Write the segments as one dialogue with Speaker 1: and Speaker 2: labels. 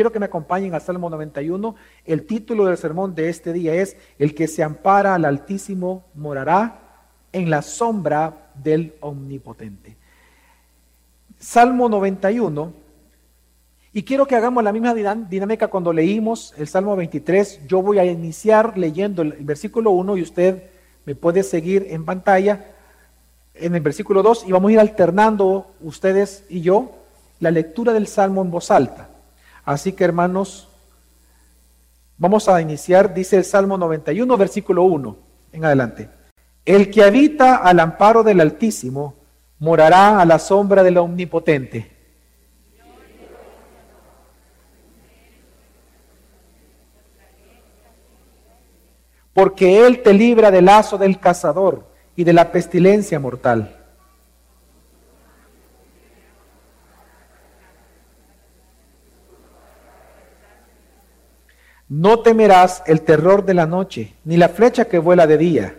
Speaker 1: Quiero que me acompañen al Salmo 91. El título del sermón de este día es El que se ampara al Altísimo morará en la sombra del Omnipotente. Salmo 91. Y quiero que hagamos la misma dinámica cuando leímos el Salmo 23. Yo voy a iniciar leyendo el versículo 1 y usted me puede seguir en pantalla en el versículo 2 y vamos a ir alternando ustedes y yo la lectura del Salmo en voz alta. Así que hermanos, vamos a iniciar, dice el Salmo 91, versículo 1 en adelante. El que habita al amparo del Altísimo morará a la sombra del Omnipotente. Porque Él te libra del lazo del cazador y de la pestilencia mortal. No temerás el terror de la noche, ni la flecha que vuela de día.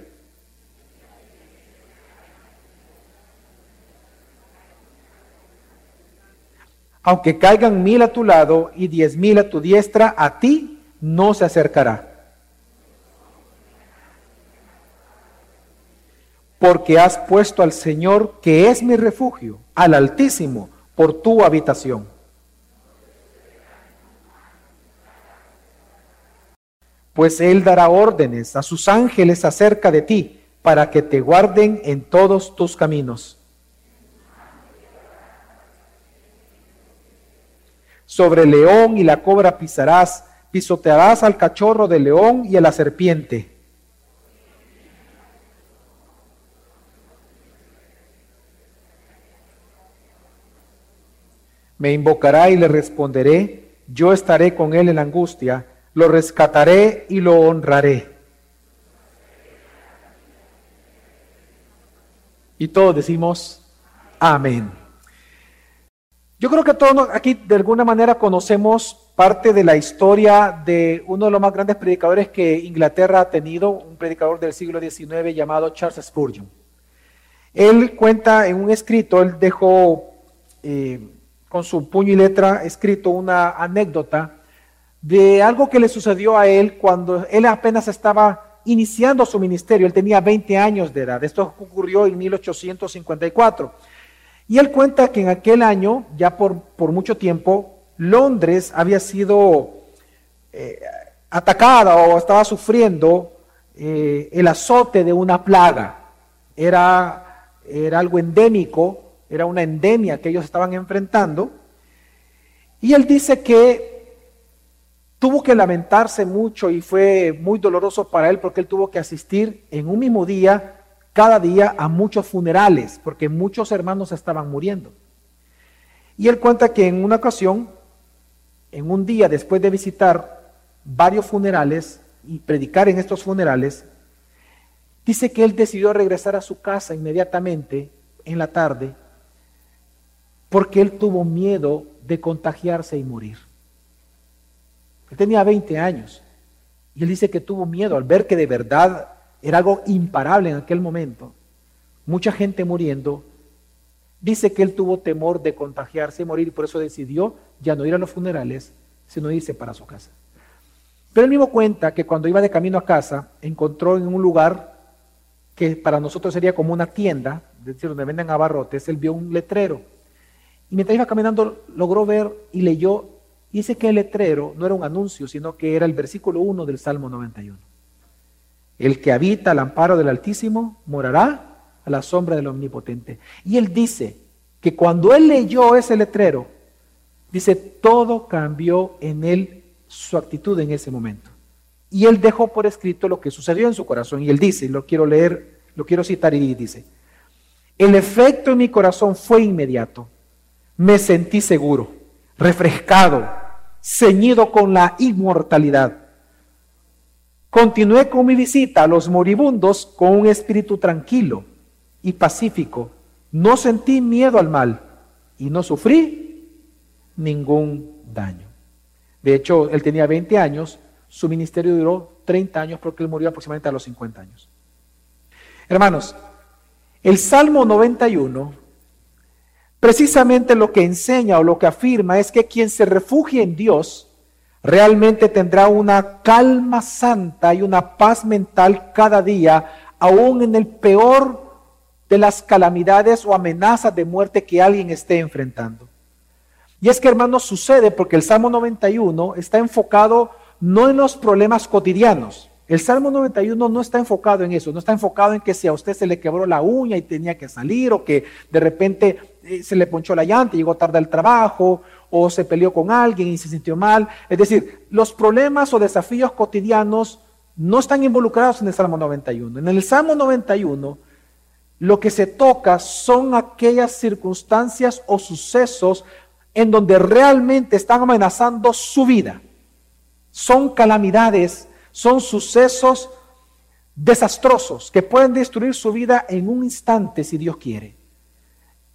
Speaker 1: Aunque caigan mil a tu lado y diez mil a tu diestra, a ti no se acercará. Porque has puesto al Señor, que es mi refugio, al Altísimo, por tu habitación. Pues Él dará órdenes a sus ángeles acerca de ti, para que te guarden en todos tus caminos. Sobre el león y la cobra pisarás, pisotearás al cachorro del león y a la serpiente. Me invocará y le responderé, yo estaré con él en la angustia lo rescataré y lo honraré. Y todos decimos, amén. Yo creo que todos aquí de alguna manera conocemos parte de la historia de uno de los más grandes predicadores que Inglaterra ha tenido, un predicador del siglo XIX llamado Charles Spurgeon. Él cuenta en un escrito, él dejó eh, con su puño y letra escrito una anécdota de algo que le sucedió a él cuando él apenas estaba iniciando su ministerio. Él tenía 20 años de edad. Esto ocurrió en 1854. Y él cuenta que en aquel año, ya por, por mucho tiempo, Londres había sido eh, atacada o estaba sufriendo eh, el azote de una plaga. Era, era algo endémico, era una endemia que ellos estaban enfrentando. Y él dice que tuvo que lamentarse mucho y fue muy doloroso para él porque él tuvo que asistir en un mismo día, cada día, a muchos funerales, porque muchos hermanos estaban muriendo. Y él cuenta que en una ocasión, en un día después de visitar varios funerales y predicar en estos funerales, dice que él decidió regresar a su casa inmediatamente en la tarde porque él tuvo miedo de contagiarse y morir. Él tenía 20 años y él dice que tuvo miedo al ver que de verdad era algo imparable en aquel momento. Mucha gente muriendo. Dice que él tuvo temor de contagiarse y morir y por eso decidió ya no ir a los funerales, sino irse para su casa. Pero él mismo cuenta que cuando iba de camino a casa, encontró en un lugar que para nosotros sería como una tienda, es decir, donde venden abarrotes, él vio un letrero. Y mientras iba caminando, logró ver y leyó dice que el letrero no era un anuncio, sino que era el versículo 1 del Salmo 91. El que habita al amparo del Altísimo morará a la sombra del Omnipotente. Y él dice que cuando él leyó ese letrero, dice, todo cambió en él su actitud en ese momento. Y él dejó por escrito lo que sucedió en su corazón. Y él dice, lo quiero leer, lo quiero citar y dice, el efecto en mi corazón fue inmediato. Me sentí seguro, refrescado, ceñido con la inmortalidad. Continué con mi visita a los moribundos con un espíritu tranquilo y pacífico. No sentí miedo al mal y no sufrí ningún daño. De hecho, él tenía 20 años, su ministerio duró 30 años porque él murió aproximadamente a los 50 años. Hermanos, el Salmo 91 Precisamente lo que enseña o lo que afirma es que quien se refugia en Dios realmente tendrá una calma santa y una paz mental cada día, aún en el peor de las calamidades o amenazas de muerte que alguien esté enfrentando. Y es que, hermanos, sucede porque el Salmo 91 está enfocado no en los problemas cotidianos. El Salmo 91 no está enfocado en eso, no está enfocado en que si a usted se le quebró la uña y tenía que salir, o que de repente se le ponchó la llanta llegó tarde al trabajo, o se peleó con alguien y se sintió mal. Es decir, los problemas o desafíos cotidianos no están involucrados en el Salmo 91. En el Salmo 91 lo que se toca son aquellas circunstancias o sucesos en donde realmente están amenazando su vida. Son calamidades, son sucesos desastrosos que pueden destruir su vida en un instante si Dios quiere.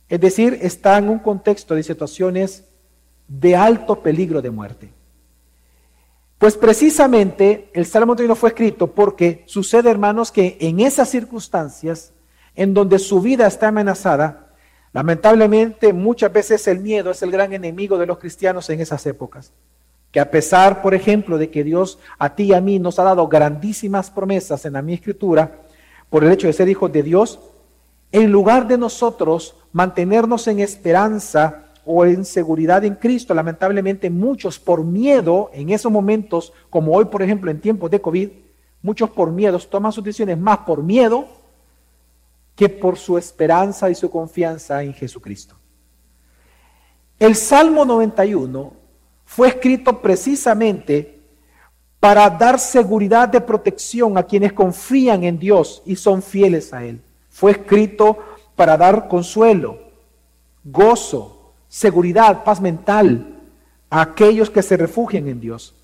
Speaker 1: Es decir, está en un contexto de situaciones de alto peligro de muerte. Pues precisamente el Salmo 31 fue escrito porque sucede, hermanos, que en esas circunstancias, en donde su vida está amenazada, lamentablemente muchas veces el miedo es el gran enemigo de los cristianos en esas épocas. Que a pesar, por ejemplo, de que Dios a ti y a mí nos ha dado grandísimas promesas en la mi escritura, por el hecho de ser hijos de Dios, en lugar de nosotros mantenernos en esperanza o en seguridad en Cristo, lamentablemente muchos por miedo en esos momentos, como hoy por ejemplo en tiempos de COVID, muchos por miedo toman sus decisiones más por miedo que por su esperanza y su confianza en Jesucristo. El Salmo 91 fue escrito precisamente para dar seguridad de protección a quienes confían en Dios y son fieles a Él. Fue escrito para dar consuelo, gozo, seguridad, paz mental a aquellos que se refugian en Dios.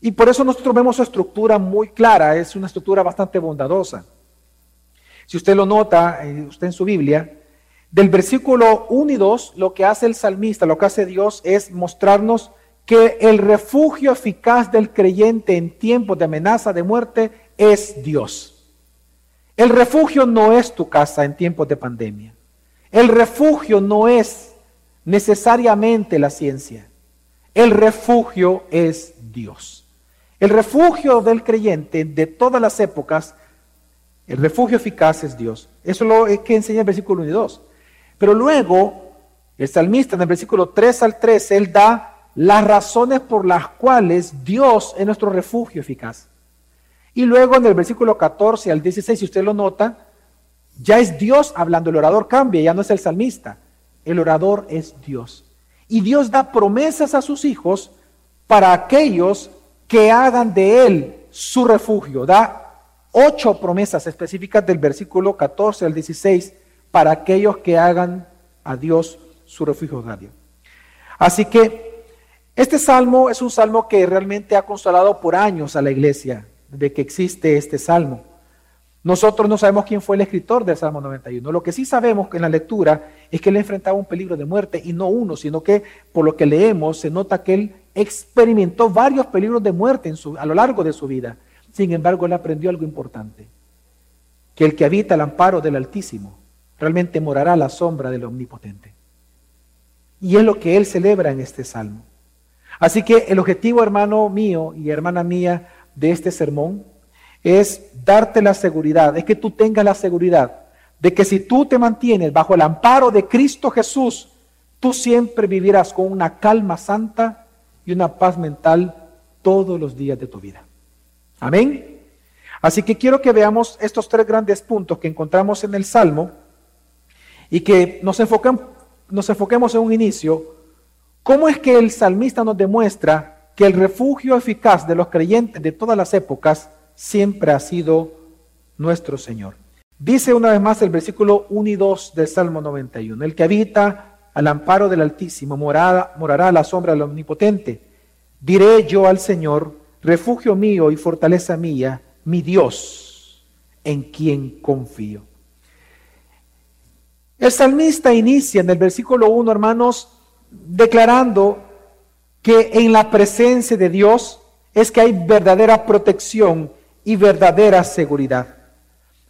Speaker 1: Y por eso nosotros vemos su estructura muy clara, es una estructura bastante bondadosa. Si usted lo nota, eh, usted en su Biblia, del versículo 1 y 2, lo que hace el salmista, lo que hace Dios es mostrarnos que el refugio eficaz del creyente en tiempos de amenaza de muerte es Dios. El refugio no es tu casa en tiempos de pandemia. El refugio no es necesariamente la ciencia. El refugio es Dios. El refugio del creyente de todas las épocas, el refugio eficaz es Dios. Eso es lo que enseña el versículo 1 y 2. Pero luego, el salmista en el versículo 3 al 3, él da las razones por las cuales Dios es nuestro refugio eficaz. Y luego en el versículo 14 al 16, si usted lo nota, ya es Dios hablando, el orador cambia, ya no es el salmista. El orador es Dios. Y Dios da promesas a sus hijos para aquellos que hagan de Él su refugio. Da ocho promesas específicas del versículo 14 al 16 para aquellos que hagan a Dios su refugio radio. Así que este salmo es un salmo que realmente ha consolado por años a la iglesia, de que existe este salmo. Nosotros no sabemos quién fue el escritor del Salmo 91. Lo que sí sabemos en la lectura es que él enfrentaba un peligro de muerte y no uno, sino que por lo que leemos se nota que él experimentó varios peligros de muerte a lo largo de su vida. Sin embargo, él aprendió algo importante, que el que habita el amparo del Altísimo realmente morará a la sombra del Omnipotente. Y es lo que él celebra en este salmo. Así que el objetivo, hermano mío y hermana mía, de este sermón es darte la seguridad, es que tú tengas la seguridad de que si tú te mantienes bajo el amparo de Cristo Jesús, tú siempre vivirás con una calma santa y una paz mental todos los días de tu vida. Amén. Así que quiero que veamos estos tres grandes puntos que encontramos en el Salmo y que nos, enfoquemos, nos enfoquemos en un inicio. ¿Cómo es que el salmista nos demuestra que el refugio eficaz de los creyentes de todas las épocas siempre ha sido nuestro Señor. Dice una vez más el versículo 1 y 2 del Salmo 91, el que habita al amparo del Altísimo morará, a la sombra del Omnipotente. Diré yo al Señor, refugio mío y fortaleza mía, mi Dios, en quien confío. El salmista inicia en el versículo 1, hermanos, declarando que en la presencia de Dios es que hay verdadera protección y verdadera seguridad.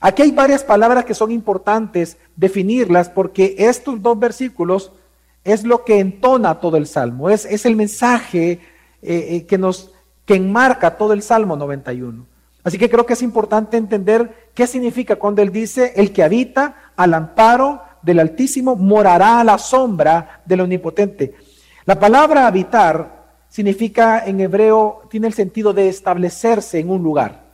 Speaker 1: Aquí hay varias palabras que son importantes definirlas porque estos dos versículos es lo que entona todo el salmo, es, es el mensaje eh, eh, que nos que enmarca todo el Salmo 91. Así que creo que es importante entender qué significa cuando él dice, el que habita al amparo del Altísimo morará a la sombra del Omnipotente. La palabra habitar significa en hebreo, tiene el sentido de establecerse en un lugar.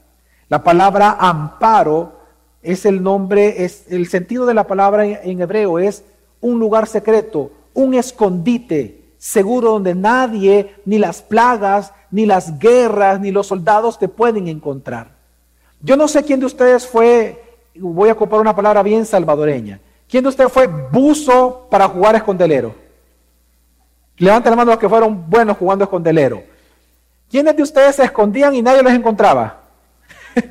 Speaker 1: La palabra amparo es el nombre, es el sentido de la palabra en hebreo es un lugar secreto, un escondite seguro donde nadie, ni las plagas, ni las guerras, ni los soldados te pueden encontrar. Yo no sé quién de ustedes fue, voy a ocupar una palabra bien salvadoreña, quién de ustedes fue buzo para jugar escondelero. Levanten la mano los que fueron buenos jugando escondelero. ¿Quiénes de ustedes se escondían y nadie los encontraba?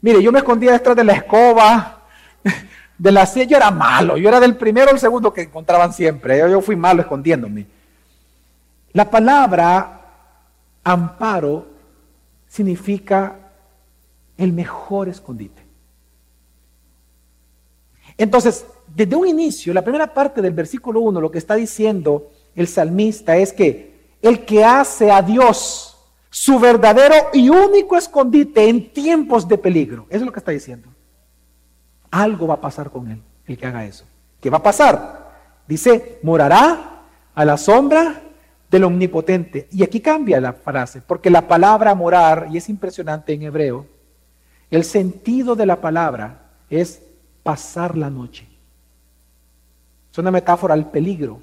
Speaker 1: Mire, yo me escondía detrás de la escoba, de la silla, yo era malo, yo era del primero o el segundo que encontraban siempre, yo fui malo escondiéndome. La palabra amparo significa el mejor escondite. Entonces, desde un inicio, la primera parte del versículo 1, lo que está diciendo el salmista es que el que hace a Dios su verdadero y único escondite en tiempos de peligro, eso es lo que está diciendo. Algo va a pasar con él, el que haga eso. ¿Qué va a pasar? Dice, morará a la sombra del omnipotente. Y aquí cambia la frase, porque la palabra morar, y es impresionante en hebreo, el sentido de la palabra es pasar la noche. Es una metáfora al peligro.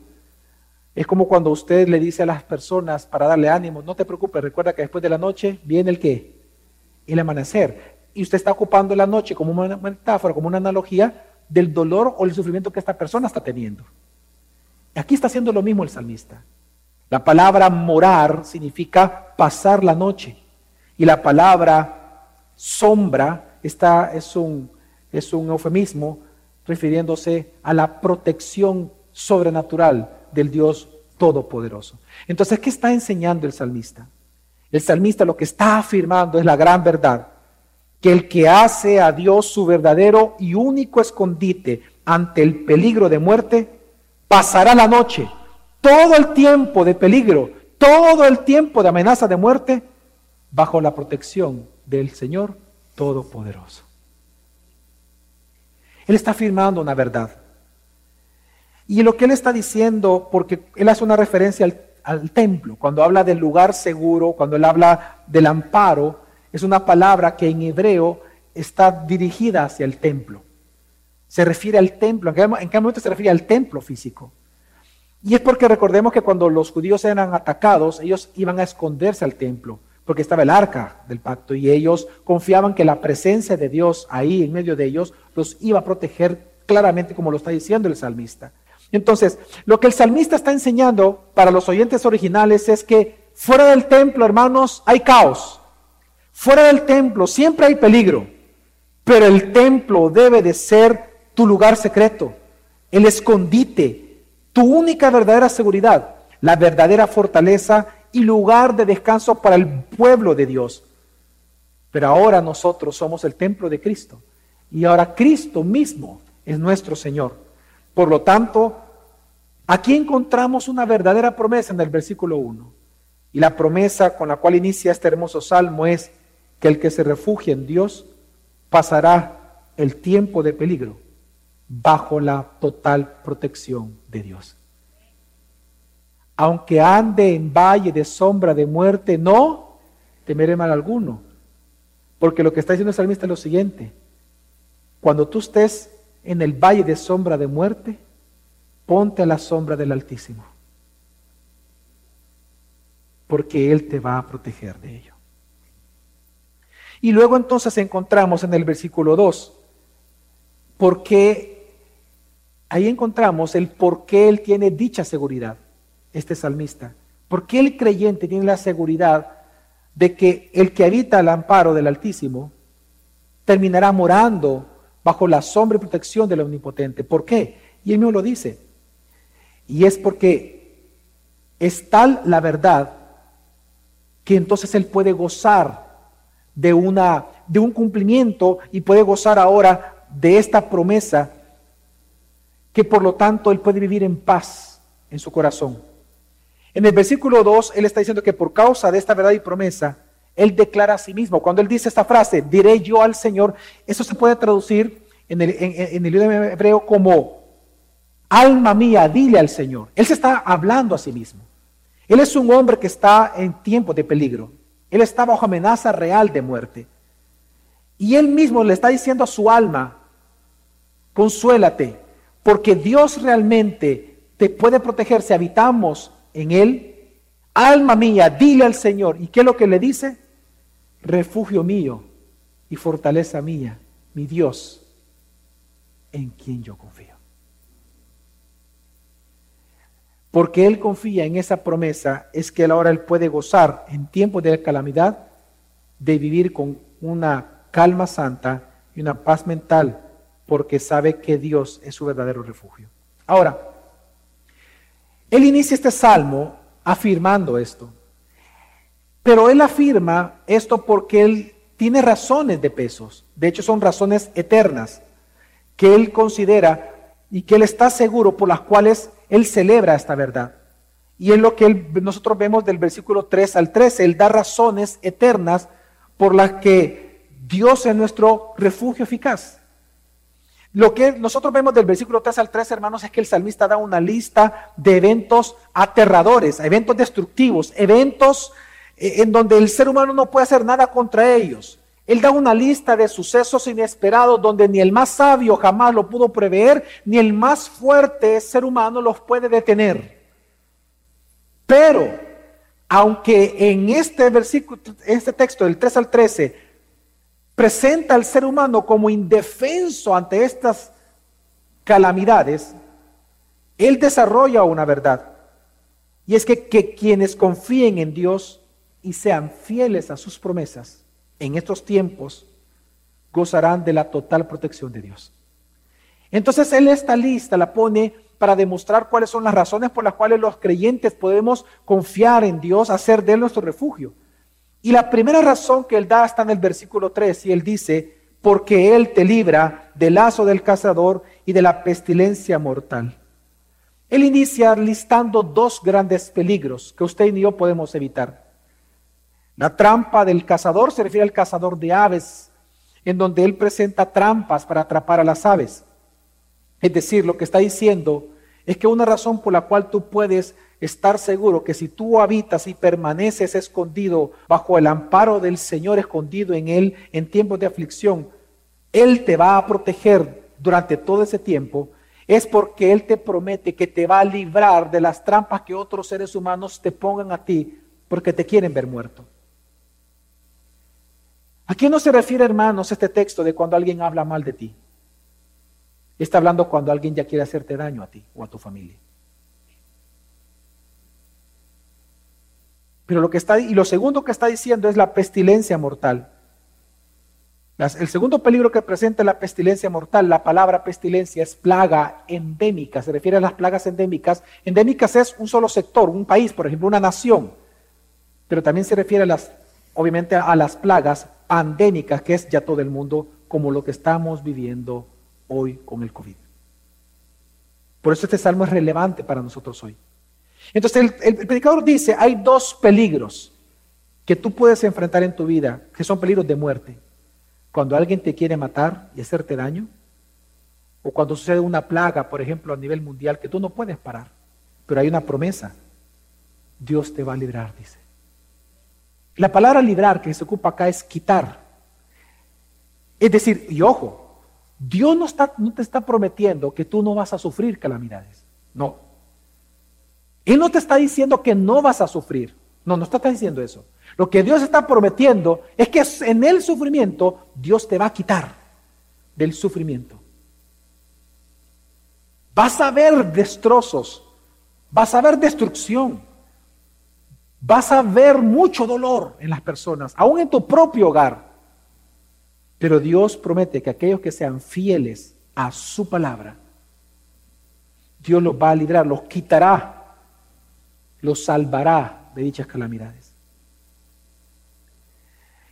Speaker 1: Es como cuando usted le dice a las personas para darle ánimo, no te preocupes, recuerda que después de la noche viene el qué? El amanecer. Y usted está ocupando la noche como una metáfora, como una analogía del dolor o el sufrimiento que esta persona está teniendo. Aquí está haciendo lo mismo el salmista. La palabra morar significa pasar la noche. Y la palabra sombra está, es, un, es un eufemismo refiriéndose a la protección sobrenatural del Dios Todopoderoso. Entonces, ¿qué está enseñando el salmista? El salmista lo que está afirmando es la gran verdad, que el que hace a Dios su verdadero y único escondite ante el peligro de muerte, pasará la noche todo el tiempo de peligro, todo el tiempo de amenaza de muerte, bajo la protección del Señor Todopoderoso. Él está afirmando una verdad. Y lo que él está diciendo, porque él hace una referencia al, templo, cuando habla del lugar seguro, cuando él habla del amparo, es una palabra que en hebreo está dirigida hacia el templo. Se refiere al templo, ¿en qué momento se refiere al templo físico? Y es porque recordemos que cuando los judíos eran atacados, ellos iban a esconderse al templo, porque estaba el arca del pacto y ellos confiaban que la presencia de Dios ahí en medio de ellos los iba a proteger claramente como lo está diciendo el salmista. Entonces, lo que el salmista está enseñando para los oyentes originales es que fuera del templo, hermanos, hay caos. Fuera del templo siempre hay peligro, pero el templo debe de ser tu lugar secreto, el escondite, tu única verdadera seguridad, la verdadera fortaleza y lugar de descanso para el pueblo de Dios. Pero ahora nosotros somos el templo de Cristo y ahora Cristo mismo es nuestro Señor. Por lo tanto, aquí encontramos una verdadera promesa en el versículo 1. Y la promesa con la cual inicia este hermoso salmo es que el que se refugie en Dios pasará el tiempo de peligro bajo la total protección de Dios. Aunque ande en valle de sombra de muerte, no temeré mal alguno. Porque lo que está diciendo el salmista es lo siguiente. Cuando tú estés en el valle de sombra de muerte, ponte a la sombra del Altísimo. Porque Él te va a proteger de ello. Y luego entonces encontramos en el versículo 2, porque Ahí encontramos el por qué él tiene dicha seguridad, este salmista. ¿Por qué el creyente tiene la seguridad de que el que habita al amparo del Altísimo terminará morando bajo la sombra y protección del Omnipotente? ¿Por qué? Y él mismo lo dice. Y es porque es tal la verdad que entonces él puede gozar de, una, de un cumplimiento y puede gozar ahora de esta promesa que por lo tanto él puede vivir en paz en su corazón. En el versículo 2, él está diciendo que por causa de esta verdad y promesa, él declara a sí mismo. Cuando él dice esta frase, diré yo al Señor, eso se puede traducir en el, en, idioma hebreo como, alma mía, dile al Señor. Él se está hablando a sí mismo. Él es un hombre que está en tiempo de peligro. Él está bajo amenaza real de muerte. Y él mismo le está diciendo a su alma, consuélate, porque Dios realmente te puede proteger si habitamos en Él. Alma mía, dile al Señor. ¿Y qué es lo que le dice? Refugio mío y fortaleza mía, mi Dios, en quien yo confío. Porque Él confía en esa promesa, es que ahora Él puede gozar en tiempos de calamidad de vivir con una calma santa y una paz mental, porque sabe que Dios es su verdadero refugio. Ahora, él inicia este salmo afirmando esto. Pero él afirma esto porque él tiene razones de pesos. De hecho, son razones eternas que él considera y que él está seguro por las cuales él celebra esta verdad. Y es lo que nosotros vemos del versículo 3 al 13. Él da razones eternas por las que Dios es nuestro refugio eficaz. Lo que nosotros vemos del versículo 3 al 3, hermanos, es que el salmista da una lista de eventos aterradores, eventos destructivos, eventos eh, en donde el ser humano no puede hacer nada contra ellos. Él da una lista de sucesos inesperados donde ni el más sabio jamás lo pudo prever, ni el más fuerte ser humano los puede detener. Pero, aunque en este versículo, este texto del 3 al 13, presenta al ser humano como indefenso ante estas calamidades, él desarrolla una verdad. Y es que, quienes confíen en Dios y sean fieles a sus promesas en estos tiempos, gozarán de la total protección de Dios. Entonces él esta lista la pone para demostrar cuáles son las razones por las cuales los creyentes podemos confiar en Dios, hacer de él nuestro refugio. Y la primera razón que él da está en el versículo 3 y él dice, porque él te libra del lazo del cazador y de la pestilencia mortal. Él inicia listando dos grandes peligros que usted y yo podemos evitar. La trampa del cazador se refiere al cazador de aves, en donde él presenta trampas para atrapar a las aves. Es decir, lo que está diciendo es que una razón por la cual tú puedes estar seguro que si tú habitas y permaneces escondido bajo el amparo del Señor, escondido en Él en tiempos de aflicción, Él te va a proteger durante todo ese tiempo, es porque Él te promete que te va a librar de las trampas que otros seres humanos te pongan a ti porque te quieren ver muerto. ¿A qué no se refiere, hermanos, este texto de cuando alguien habla mal de ti? Está hablando cuando alguien ya quiere hacerte daño a ti o a tu familia. Pero lo que está, y lo segundo que está diciendo es la pestilencia mortal. el segundo peligro que presenta la pestilencia mortal, la palabra pestilencia es plaga endémica, se refiere a las plagas endémicas. Endémicas es un solo sector, un país, por ejemplo, una nación. Pero también se refiere a las, obviamente, a las plagas pandémicas, que es ya todo el mundo, como lo que estamos viviendo hoy con el COVID. Por eso este salmo es relevante para nosotros hoy. Entonces el, predicador dice, hay dos peligros que tú puedes enfrentar en tu vida, que son peligros de muerte. Cuando alguien te quiere matar y hacerte daño, o cuando sucede una plaga, por ejemplo, a nivel mundial, que tú no puedes parar, pero hay una promesa. Dios te va a librar, dice. La palabra librar que se ocupa acá es quitar. Es decir, y ojo, Dios no, está, no te está prometiendo que tú no vas a sufrir calamidades. No, él no te está diciendo que no vas a sufrir. No, no está diciendo eso. Lo que Dios está prometiendo es que en el sufrimiento Dios te va a quitar del sufrimiento. Vas a ver destrozos, vas a ver destrucción, vas a ver mucho dolor en las personas, aún en tu propio hogar. Pero Dios promete que aquellos que sean fieles a su palabra, Dios los va a librar, los quitará los salvará de dichas calamidades.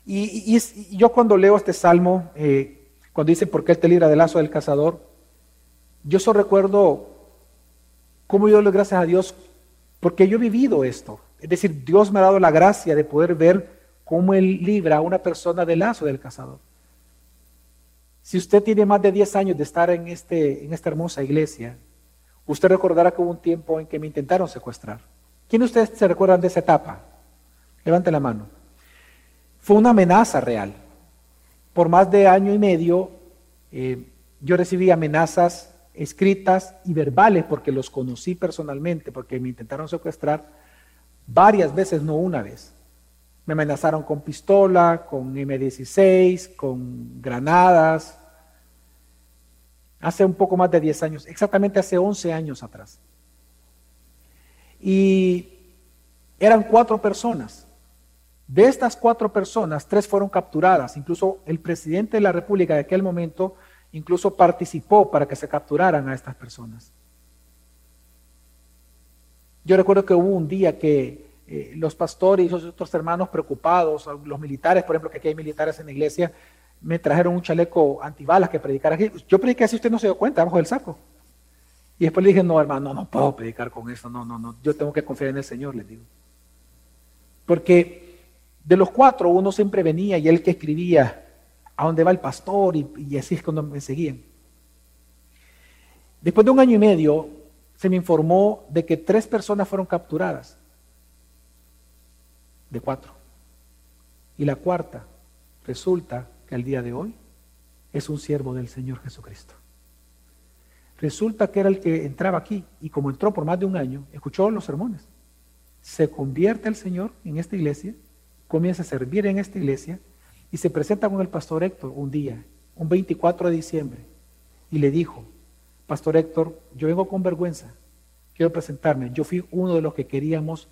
Speaker 1: Y, yo cuando leo este salmo, eh, cuando dice, ¿por qué Él te libra del lazo del cazador? Yo solo recuerdo cómo yo le doy gracias a Dios Porque yo he vivido esto. Es decir, Dios me ha dado la gracia de poder ver cómo Él libra a una persona del lazo del cazador. Si usted tiene más de 10 años de estar en, este, en esta hermosa iglesia, usted recordará que hubo un tiempo en que me intentaron secuestrar. ¿Quién de ustedes se recuerdan de esa etapa? Levante la mano. Fue una amenaza real. Por más de año y medio, eh, yo recibí amenazas escritas y verbales porque los conocí personalmente, porque me intentaron secuestrar varias veces, no una vez. Me amenazaron con pistola, con M16, con granadas. Hace un poco más de 10 años, exactamente hace 11 años atrás. Y eran cuatro personas. De estas cuatro personas, tres fueron capturadas. Incluso el presidente de la República de aquel momento incluso participó para que se capturaran a estas personas. Yo recuerdo que hubo un día que eh, los pastores y otros hermanos preocupados, los militares, por ejemplo, que aquí hay militares en la iglesia, me trajeron un chaleco antibalas que predicara aquí. Yo prediqué así, usted no se dio cuenta, abajo del saco. Y después le dije, no, hermano, no, puedo predicar con eso, no, no, no, yo tengo que confiar en el Señor, les digo. Porque de los cuatro uno siempre venía y él que escribía a dónde va el pastor y, así es cuando me seguían. Después de un año y medio se me informó de que tres personas fueron capturadas, de cuatro. Y la cuarta resulta que al día de hoy es un siervo del Señor Jesucristo. Resulta que era el que entraba aquí y como entró por más de un año, escuchó los sermones. Se convierte el Señor en esta iglesia, comienza a servir en esta iglesia y se presenta con el pastor Héctor un día, un 24 de diciembre, y le dijo, Pastor Héctor, yo vengo con vergüenza, quiero presentarme. Yo fui uno de los que queríamos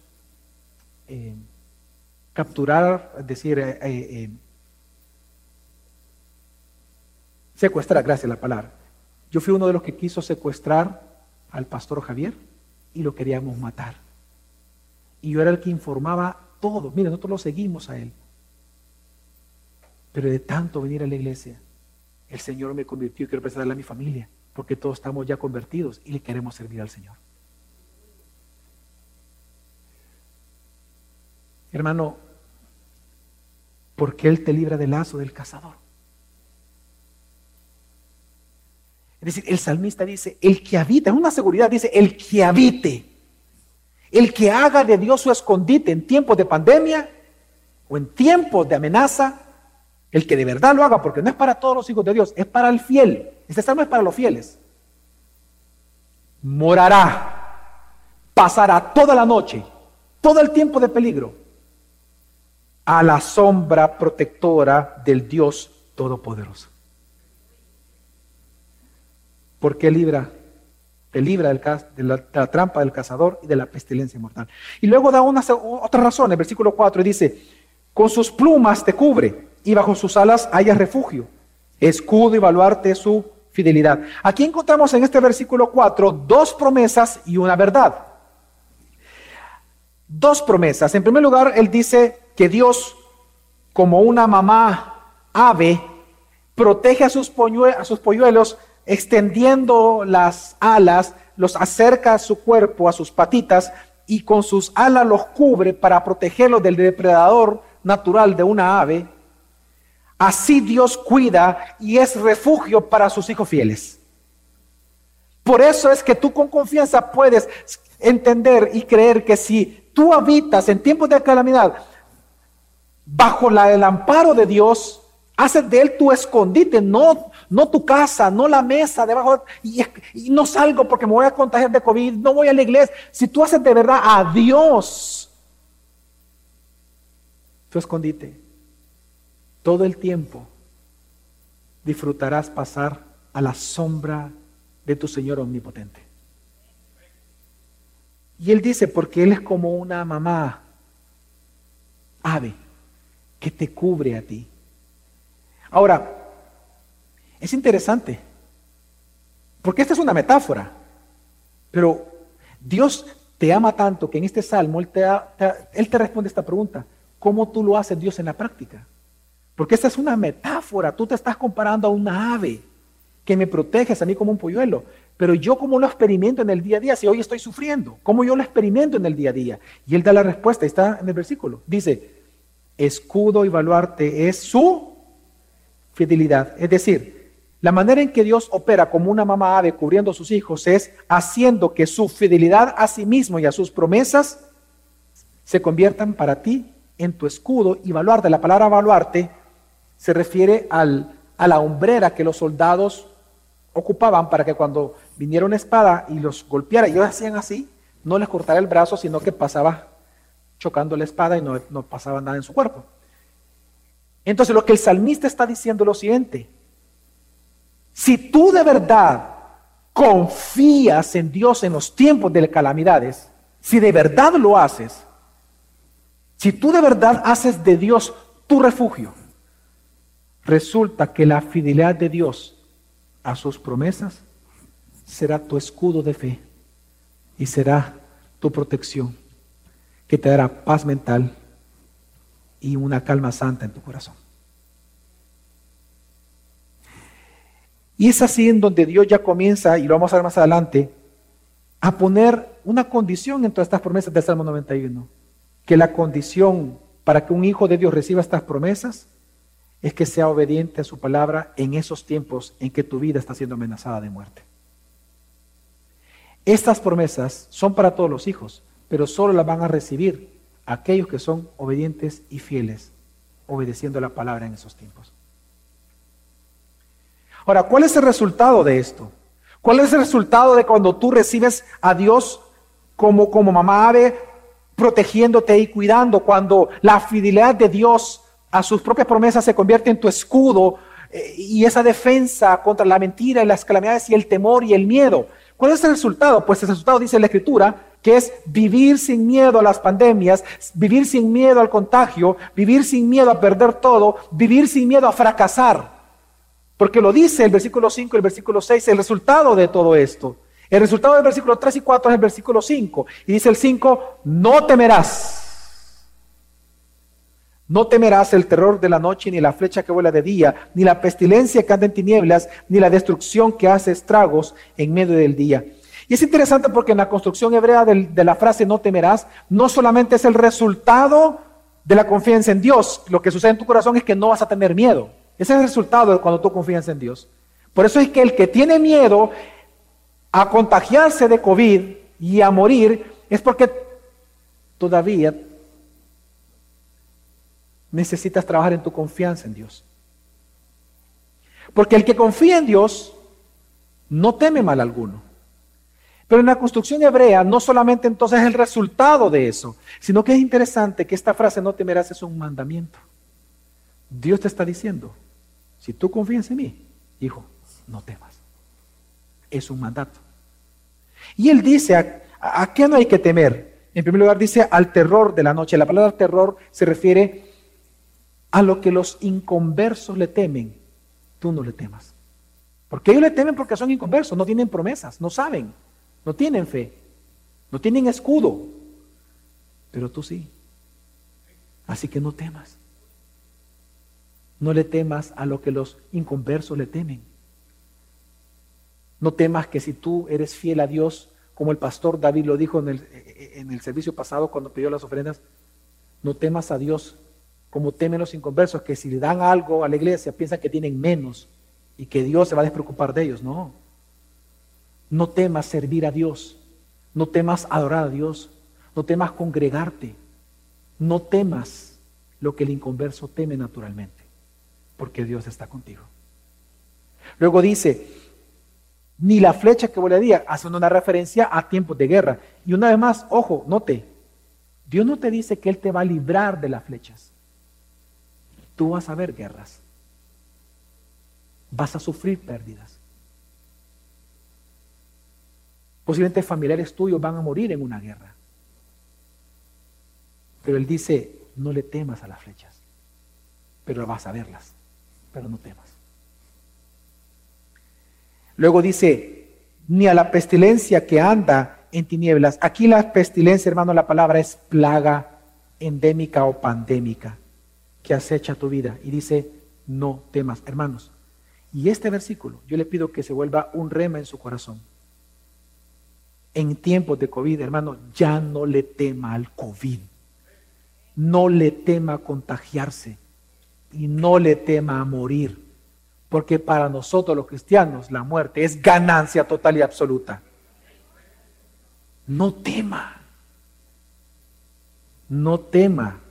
Speaker 1: eh, capturar, es decir, eh, eh, secuestrar, gracias a la palabra. Yo fui uno de los que quiso secuestrar al pastor Javier y lo queríamos matar. Y yo era el que informaba todo. Mire, nosotros lo seguimos a él. Pero de tanto venir a la iglesia, el Señor me convirtió y quiero presentarle a mi familia, porque todos estamos ya convertidos y le queremos servir al Señor. Hermano, porque Él te libra del lazo del cazador. Es decir, el salmista dice, el que habita, es una seguridad, dice, el que habite, el que haga de Dios su escondite en tiempos de pandemia o en tiempos de amenaza, el que de verdad lo haga, porque no es para todos los hijos de Dios, es para el fiel. Este salmo es para los fieles. Morará, pasará toda la noche, todo el tiempo de peligro, a la sombra protectora del Dios Todopoderoso. Porque libra, te libra de, la, trampa del cazador y de la pestilencia mortal. Y luego da una, otra razón, el versículo 4 dice, con sus plumas te cubre y bajo sus alas haya refugio, escudo y baluarte su fidelidad. Aquí encontramos en este versículo 4 dos promesas y una verdad. Dos promesas. En primer lugar, él dice que Dios, como una mamá ave, protege a sus polluelos extendiendo las alas, los acerca a su cuerpo, a sus patitas, y con sus alas los cubre para protegerlos del depredador natural de una ave. Así Dios cuida y es refugio para sus hijos fieles. Por eso es que tú con confianza puedes entender y creer que si tú habitas en tiempos de calamidad bajo la, el amparo de Dios, haces de él tu escondite, no, no tu casa, no la mesa debajo, y, y no salgo porque me voy a contagiar de COVID, no voy a la iglesia. Si tú haces de verdad a Dios tu escondite, todo el tiempo disfrutarás pasar a la sombra de tu Señor omnipotente. Y él dice, porque Él es como una mamá ave que te cubre a ti. Ahora, es interesante, porque esta es una metáfora, pero Dios te ama tanto que en este salmo Él te, él te responde esta pregunta, ¿cómo tú lo haces Dios en la práctica? Porque esta es una metáfora. Tú te estás comparando a una ave que me proteges a mí como un polluelo. pero yo cómo lo experimento en el día a día si hoy estoy sufriendo, cómo yo lo experimento en el día a día. Y él da la respuesta, está en el versículo. Dice, escudo y baluarte es su fidelidad. Es decir, la manera en que Dios opera como una mamá ave cubriendo a sus hijos es haciendo que su fidelidad a sí mismo y a sus promesas se conviertan para ti en tu escudo y baluarte. La palabra baluarte se refiere al, a la hombrera que los soldados ocupaban para que cuando viniera una espada y los golpeara, ellos hacían así, no les cortara el brazo, sino que pasaba chocando la espada y no, no pasaba nada en su cuerpo. Entonces lo que el salmista está diciendo es lo siguiente, si tú de verdad confías en Dios en los tiempos de calamidades, si de verdad lo haces, si tú de verdad haces de Dios tu refugio, resulta que la fidelidad de Dios a sus promesas será tu escudo de fe y será tu protección que te dará paz mental y una calma santa en tu corazón. Y es así en donde Dios ya comienza, y lo vamos a ver más adelante, a poner una condición en todas estas promesas del Salmo 91. Que la condición para que un hijo de Dios reciba estas promesas es que sea obediente a su palabra en esos tiempos en que tu vida está siendo amenazada de muerte. Estas promesas son para todos los hijos, pero solo las van a recibir aquellos que son obedientes y fieles, obedeciendo la palabra en esos tiempos. Ahora, ¿cuál es el resultado de esto? ¿Cuál es el resultado de cuando tú recibes a Dios como, como mamá ave, protegiéndote y cuidando, cuando la fidelidad de Dios a sus propias promesas se convierte en tu escudo eh, y esa defensa contra la mentira y las calamidades y el temor y el miedo? ¿Cuál es el resultado? Pues el resultado dice la Escritura, que es vivir sin miedo a las pandemias, vivir sin miedo al contagio, vivir sin miedo a perder todo, vivir sin miedo a fracasar. Porque lo dice el versículo 5 y el versículo 6, el resultado de todo esto. El resultado del versículo 3 y 4 es el versículo 5. Y dice el 5, no temerás. No temerás el terror de la noche, ni la flecha que vuela de día, ni la pestilencia que anda en tinieblas, ni la destrucción que hace estragos en medio del día. Y es interesante porque en la construcción hebrea de la frase no temerás, no solamente es el resultado de la confianza en Dios, lo que sucede en tu corazón es que no vas a tener miedo. Ese es el resultado de cuando tú confías en Dios. Por eso es que el que tiene miedo a contagiarse de COVID y a morir es porque todavía necesitas trabajar en tu confianza en Dios. Porque el que confía en Dios no teme mal alguno. Pero en la construcción hebrea no solamente entonces es el resultado de eso, sino que es interesante que esta frase no temerás es un mandamiento. Dios te está diciendo, si tú confías en mí, hijo, no temas. Es un mandato. Y él dice, ¿a, ¿a, qué no hay que temer? En primer lugar dice al terror de la noche. La palabra terror se refiere a lo que los inconversos le temen. Tú no le temas. Porque ellos le temen porque son inconversos, no tienen promesas, no saben. No tienen fe, no tienen escudo, pero tú sí. Así que no temas. No le temas a lo que los inconversos le temen. No temas que si tú eres fiel a Dios, como el pastor David lo dijo en el, en el servicio pasado cuando pidió las ofrendas, no temas a Dios como temen los inconversos, que si le dan algo a la iglesia piensan que tienen menos y que Dios se va a despreocupar de ellos. No, no temas servir a Dios. No temas adorar a Dios. No temas congregarte. No temas lo que el inconverso teme naturalmente, porque Dios está contigo. Luego dice, ni la flecha que volaría, haciendo una referencia a tiempos de guerra. Y una vez más, ojo, note, Dios no te dice que Él te va a librar de las flechas. Tú vas a ver guerras. Vas a sufrir pérdidas. Posiblemente familiares tuyos van a morir en una guerra. Pero él dice, no le temas a las flechas, pero vas a verlas, pero no temas. Luego dice, ni a la pestilencia que anda en tinieblas. Aquí la pestilencia, hermano, la palabra es plaga endémica o pandémica que acecha tu vida. Y dice, no temas, hermanos. Y este versículo, yo le pido que se vuelva un rema en su corazón en tiempos de COVID, hermano, ya no le tema al COVID. No le tema contagiarse y no le tema a morir. Porque para nosotros los cristianos la muerte es ganancia total y absoluta. No tema. No tema.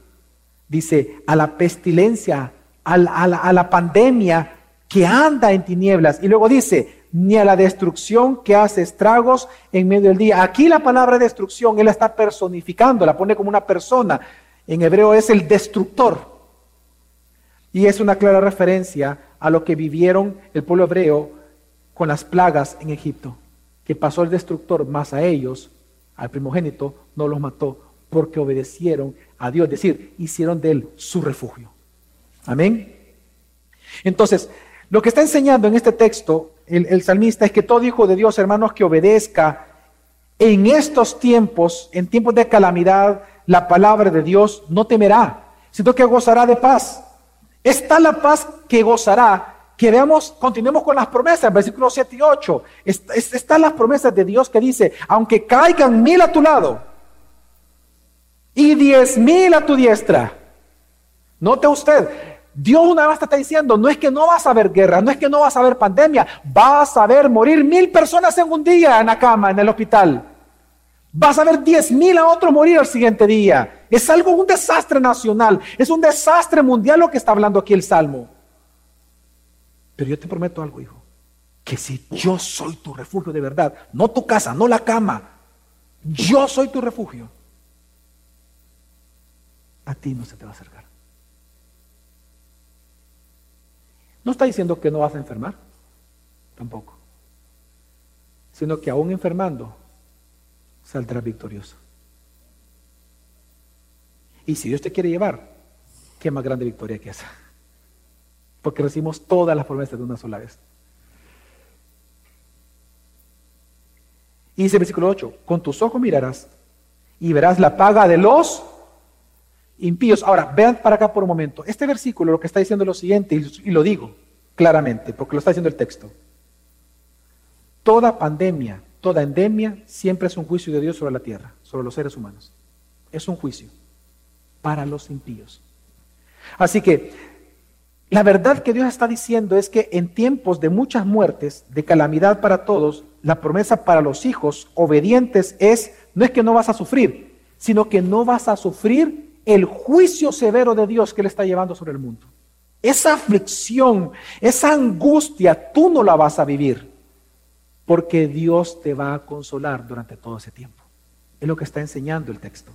Speaker 1: Dice, a la pestilencia, a la, a la pandemia que anda en tinieblas. Y luego dice, ni a la destrucción que hace estragos en medio del día. Aquí la palabra destrucción, él la está personificando, la pone como una persona. En hebreo es el destructor. Y es una clara referencia a lo que vivieron el pueblo hebreo con las plagas en Egipto, que pasó el destructor más a ellos, al primogénito, no los mató porque obedecieron a Dios, es decir, hicieron de él su refugio. Amén. Entonces, lo que está enseñando en este texto el, salmista es que todo hijo de Dios, hermanos, que obedezca en estos tiempos, en tiempos de calamidad, la palabra de Dios, no temerá, sino que gozará de paz. Está la paz que gozará. Que veamos, continuemos con las promesas, versículos 7 y 8. Están las promesas de Dios que dice, aunque caigan mil a tu lado y diez mil a tu diestra. Note usted, Dios una vez te está diciendo, no es que no vas a ver guerra, no es que no vas a ver pandemia, vas a ver morir mil personas en un día en la cama, en el hospital. Vas a ver diez mil a otros morir al siguiente día. Es algo, un desastre nacional, es un desastre mundial lo que está hablando aquí el Salmo. Pero yo te prometo algo, hijo, que si yo soy tu refugio de verdad, no tu casa, no la cama, yo soy tu refugio, a ti no se te va a acercar. No está diciendo que no vas a enfermar, tampoco, sino que aún enfermando saldrás victorioso. Y si Dios te quiere llevar, qué más grande victoria que esa. Porque recibimos todas las promesas de una sola vez. Y dice el versículo 8, con tus ojos mirarás y verás la paga de los impíos. Ahora, vean para acá por un momento. Este versículo lo que está diciendo es lo siguiente, y lo digo claramente, porque lo está diciendo el texto. Toda pandemia, toda endemia, siempre es un juicio de Dios sobre la tierra, sobre los seres humanos. Es un juicio para los impíos. Así que la verdad que Dios está diciendo es que en tiempos de muchas muertes, de calamidad para todos, la promesa para los hijos obedientes es, no es que no vas a sufrir, sino que no vas a sufrir el juicio severo de Dios que le está llevando sobre el mundo. Esa aflicción, esa angustia, tú no la vas a vivir, porque Dios te va a consolar durante todo ese tiempo. Es lo que está enseñando el texto.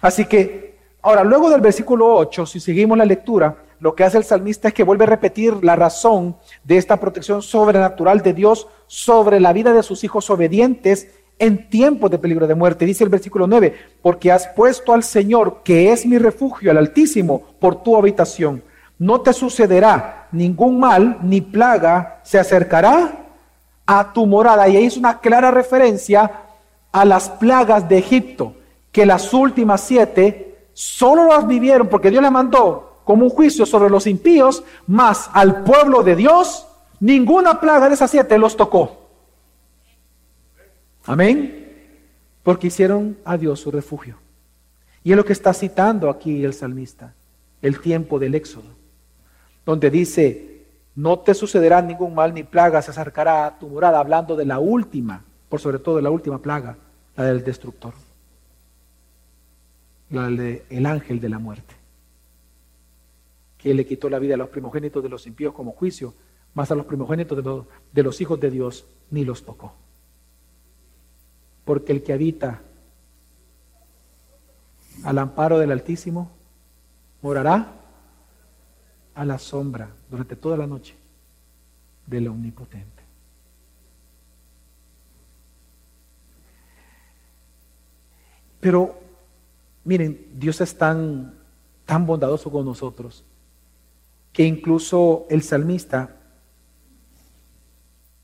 Speaker 1: Así que, ahora, luego del versículo 8, si seguimos la lectura, lo que hace el salmista es que vuelve a repetir la razón de esta protección sobrenatural de Dios sobre la vida de sus hijos obedientes en tiempos de peligro de muerte. Dice el versículo 9, porque has puesto al Señor, que es mi refugio, al Altísimo, por tu habitación. No te sucederá ningún mal ni plaga se acercará a tu morada. Y ahí es una clara referencia a las plagas de Egipto, que las últimas siete solo las vivieron porque Dios le mandó como un juicio sobre los impíos, más al pueblo de Dios, ninguna plaga de esas siete los tocó. Amén. Porque hicieron a Dios su refugio. Y es lo que está citando aquí el salmista, el tiempo del éxodo, donde dice, no te sucederá ningún mal ni plaga se acercará a tu morada, hablando de la última, por sobre todo de la última plaga, la del destructor, la del ángel de la muerte, que le quitó la vida a los primogénitos de los impíos como juicio, más a los primogénitos de de los hijos de Dios ni los tocó porque el que habita al amparo del Altísimo morará a la sombra durante toda la noche del Omnipotente. Pero miren, Dios es tan, tan bondadoso con nosotros que incluso el salmista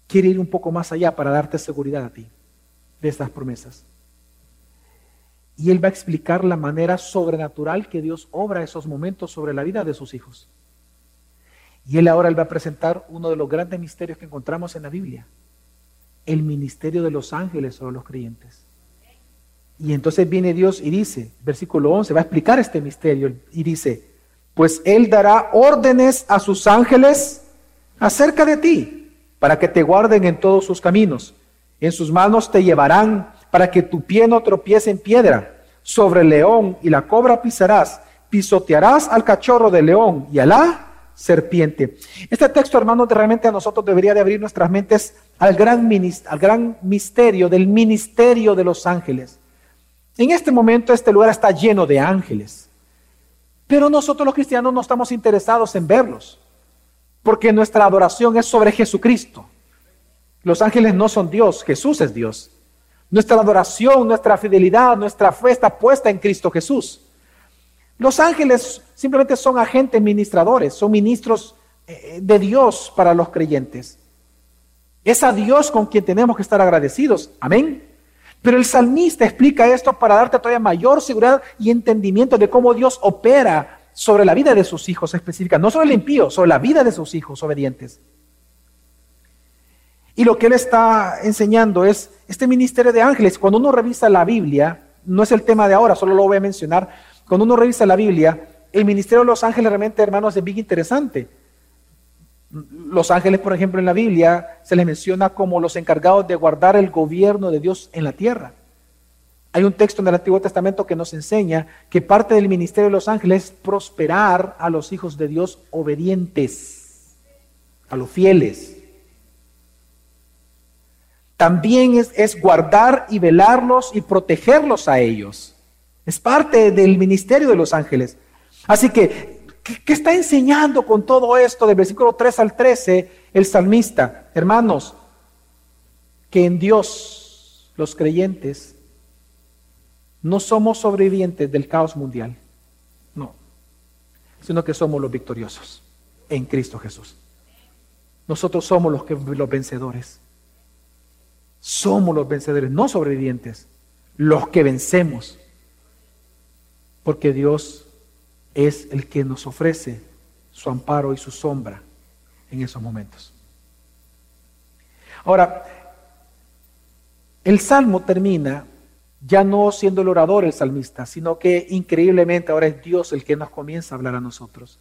Speaker 1: quiere ir un poco más allá para darte seguridad a ti de estas promesas. Y Él va a explicar la manera sobrenatural que Dios obra esos momentos sobre la vida de sus hijos. Y Él ahora él va a presentar uno de los grandes misterios que encontramos en la Biblia. el ministerio de los ángeles sobre los creyentes. Y entonces viene Dios y dice, versículo 11, va a explicar este misterio y dice, pues Él dará órdenes a sus ángeles acerca de ti, para que te guarden en todos sus caminos. En sus manos te llevarán para que tu pie no tropiece en piedra. Sobre el león y la cobra pisarás, pisotearás al cachorro del león y a la serpiente. Este texto, hermanos, realmente a nosotros debería de abrir nuestras mentes al gran, al gran misterio del ministerio de los ángeles. En este momento este lugar está lleno de ángeles, pero nosotros los cristianos no estamos interesados en verlos, porque nuestra adoración es sobre Jesucristo. Los ángeles no son Dios, Jesús es Dios. Nuestra adoración, nuestra fidelidad, nuestra fe está puesta en Cristo Jesús. Los ángeles simplemente son agentes ministradores, son ministros eh, de Dios para los creyentes. Es a Dios con quien tenemos que estar agradecidos. Amén. Pero el salmista explica esto para darte todavía mayor seguridad y entendimiento de cómo Dios opera sobre la vida de sus hijos específica, no sobre el impío, sobre la vida de sus hijos obedientes. Y lo que él está enseñando es este ministerio de ángeles. Cuando uno revisa la Biblia, no es el tema de ahora, solo lo voy a mencionar. Cuando uno revisa la Biblia, el ministerio de los ángeles realmente, hermanos, es bien interesante. Los ángeles, por ejemplo, en la Biblia se les menciona como los encargados de guardar el gobierno de Dios en la tierra. Hay un texto en el Antiguo Testamento que nos enseña que parte del ministerio de los ángeles es prosperar a los hijos de Dios obedientes, a los fieles. También es, guardar y velarlos y protegerlos a ellos. Es parte del ministerio de los ángeles. Así que, ¿qué, está enseñando con todo esto del versículo 3 al 13 el salmista? Hermanos, que en Dios los creyentes no somos sobrevivientes del caos mundial, no, sino que somos los victoriosos en Cristo Jesús. Nosotros somos los, que, los vencedores. Somos los vencedores, no sobrevivientes, los que vencemos. Porque Dios es el que nos ofrece su amparo y su sombra en esos momentos. Ahora, el salmo termina ya no siendo el orador el salmista, sino que increíblemente ahora es Dios el que nos comienza a hablar a nosotros.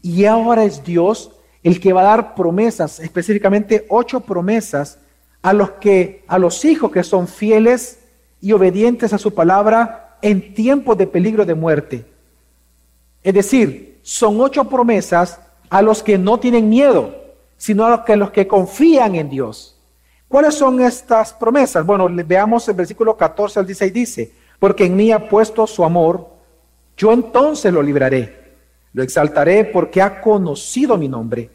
Speaker 1: Y ahora es Dios el que va a dar promesas, específicamente ocho promesas a los que a los hijos que son fieles y obedientes a su palabra en tiempos de peligro de muerte. Es decir, son ocho promesas a los que no tienen miedo, sino a los que, confían en Dios. ¿Cuáles son estas promesas? Bueno, veamos el versículo 14 al 16 dice, porque en mí ha puesto su amor, yo entonces lo libraré, lo exaltaré porque ha conocido mi nombre,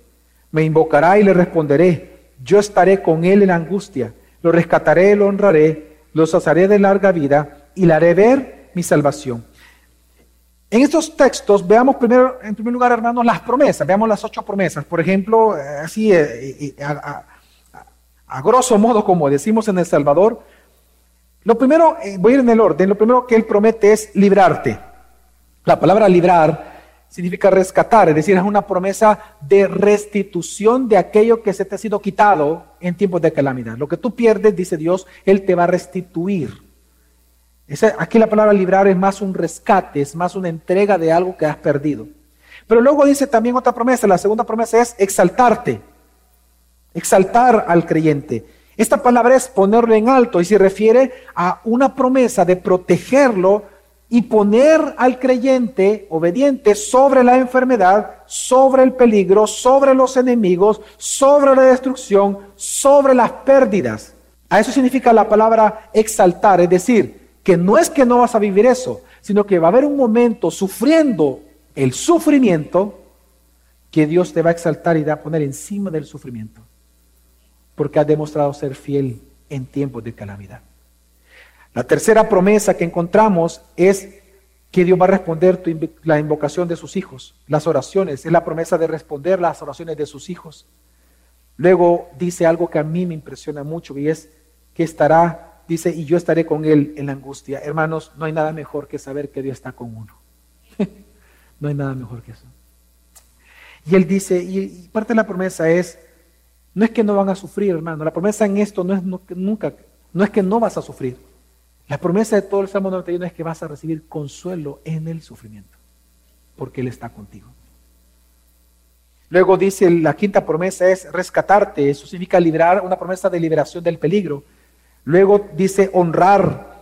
Speaker 1: me invocará y le responderé, yo estaré con él en angustia, lo rescataré, lo honraré, lo saciaré de larga vida y le haré ver mi salvación. En estos textos veamos primero, en primer lugar, hermanos, las promesas. Veamos las ocho promesas. Por ejemplo, eh, así eh, eh, a, grosso modo, como decimos en El Salvador, lo primero, voy a ir en el orden, lo primero que él promete es librarte. La palabra librar significa rescatar, es decir, es una promesa de restitución de aquello que se te ha sido quitado en tiempos de calamidad. Lo que tú pierdes, dice Dios, Él te va a restituir aquí la palabra librar es más un rescate, es más una entrega de algo que has perdido. Pero luego dice también otra promesa, la segunda promesa es exaltarte, exaltar al creyente. Esta palabra es ponerlo en alto y se refiere a una promesa de protegerlo y poner al creyente obediente sobre la enfermedad, sobre el peligro, sobre los enemigos, sobre la destrucción, sobre las pérdidas. A eso significa la palabra exaltar, es decir, que no es que no vas a vivir eso, sino que va a haber un momento sufriendo el sufrimiento que Dios te va a exaltar y te va a poner encima del sufrimiento, porque has demostrado ser fiel en tiempos de calamidad. La tercera promesa que encontramos es que Dios va a responder la invocación de sus hijos, las oraciones, es la promesa de responder las oraciones de sus hijos. Luego dice algo que a mí me impresiona mucho y es que estará dice, y yo estaré con él en la angustia. Hermanos, no hay nada mejor que saber que Dios está con uno. no hay nada mejor que eso. Y él dice, y, parte de la promesa es, No es que no van a sufrir, hermano. La promesa en esto no es nunca, no es que no vas a sufrir. La promesa de todo el Salmo 91 es que vas a recibir consuelo en el sufrimiento, porque Él está contigo. Luego dice, la quinta promesa es rescatarte, eso significa liberar, una promesa de liberación del peligro. Luego dice honrar,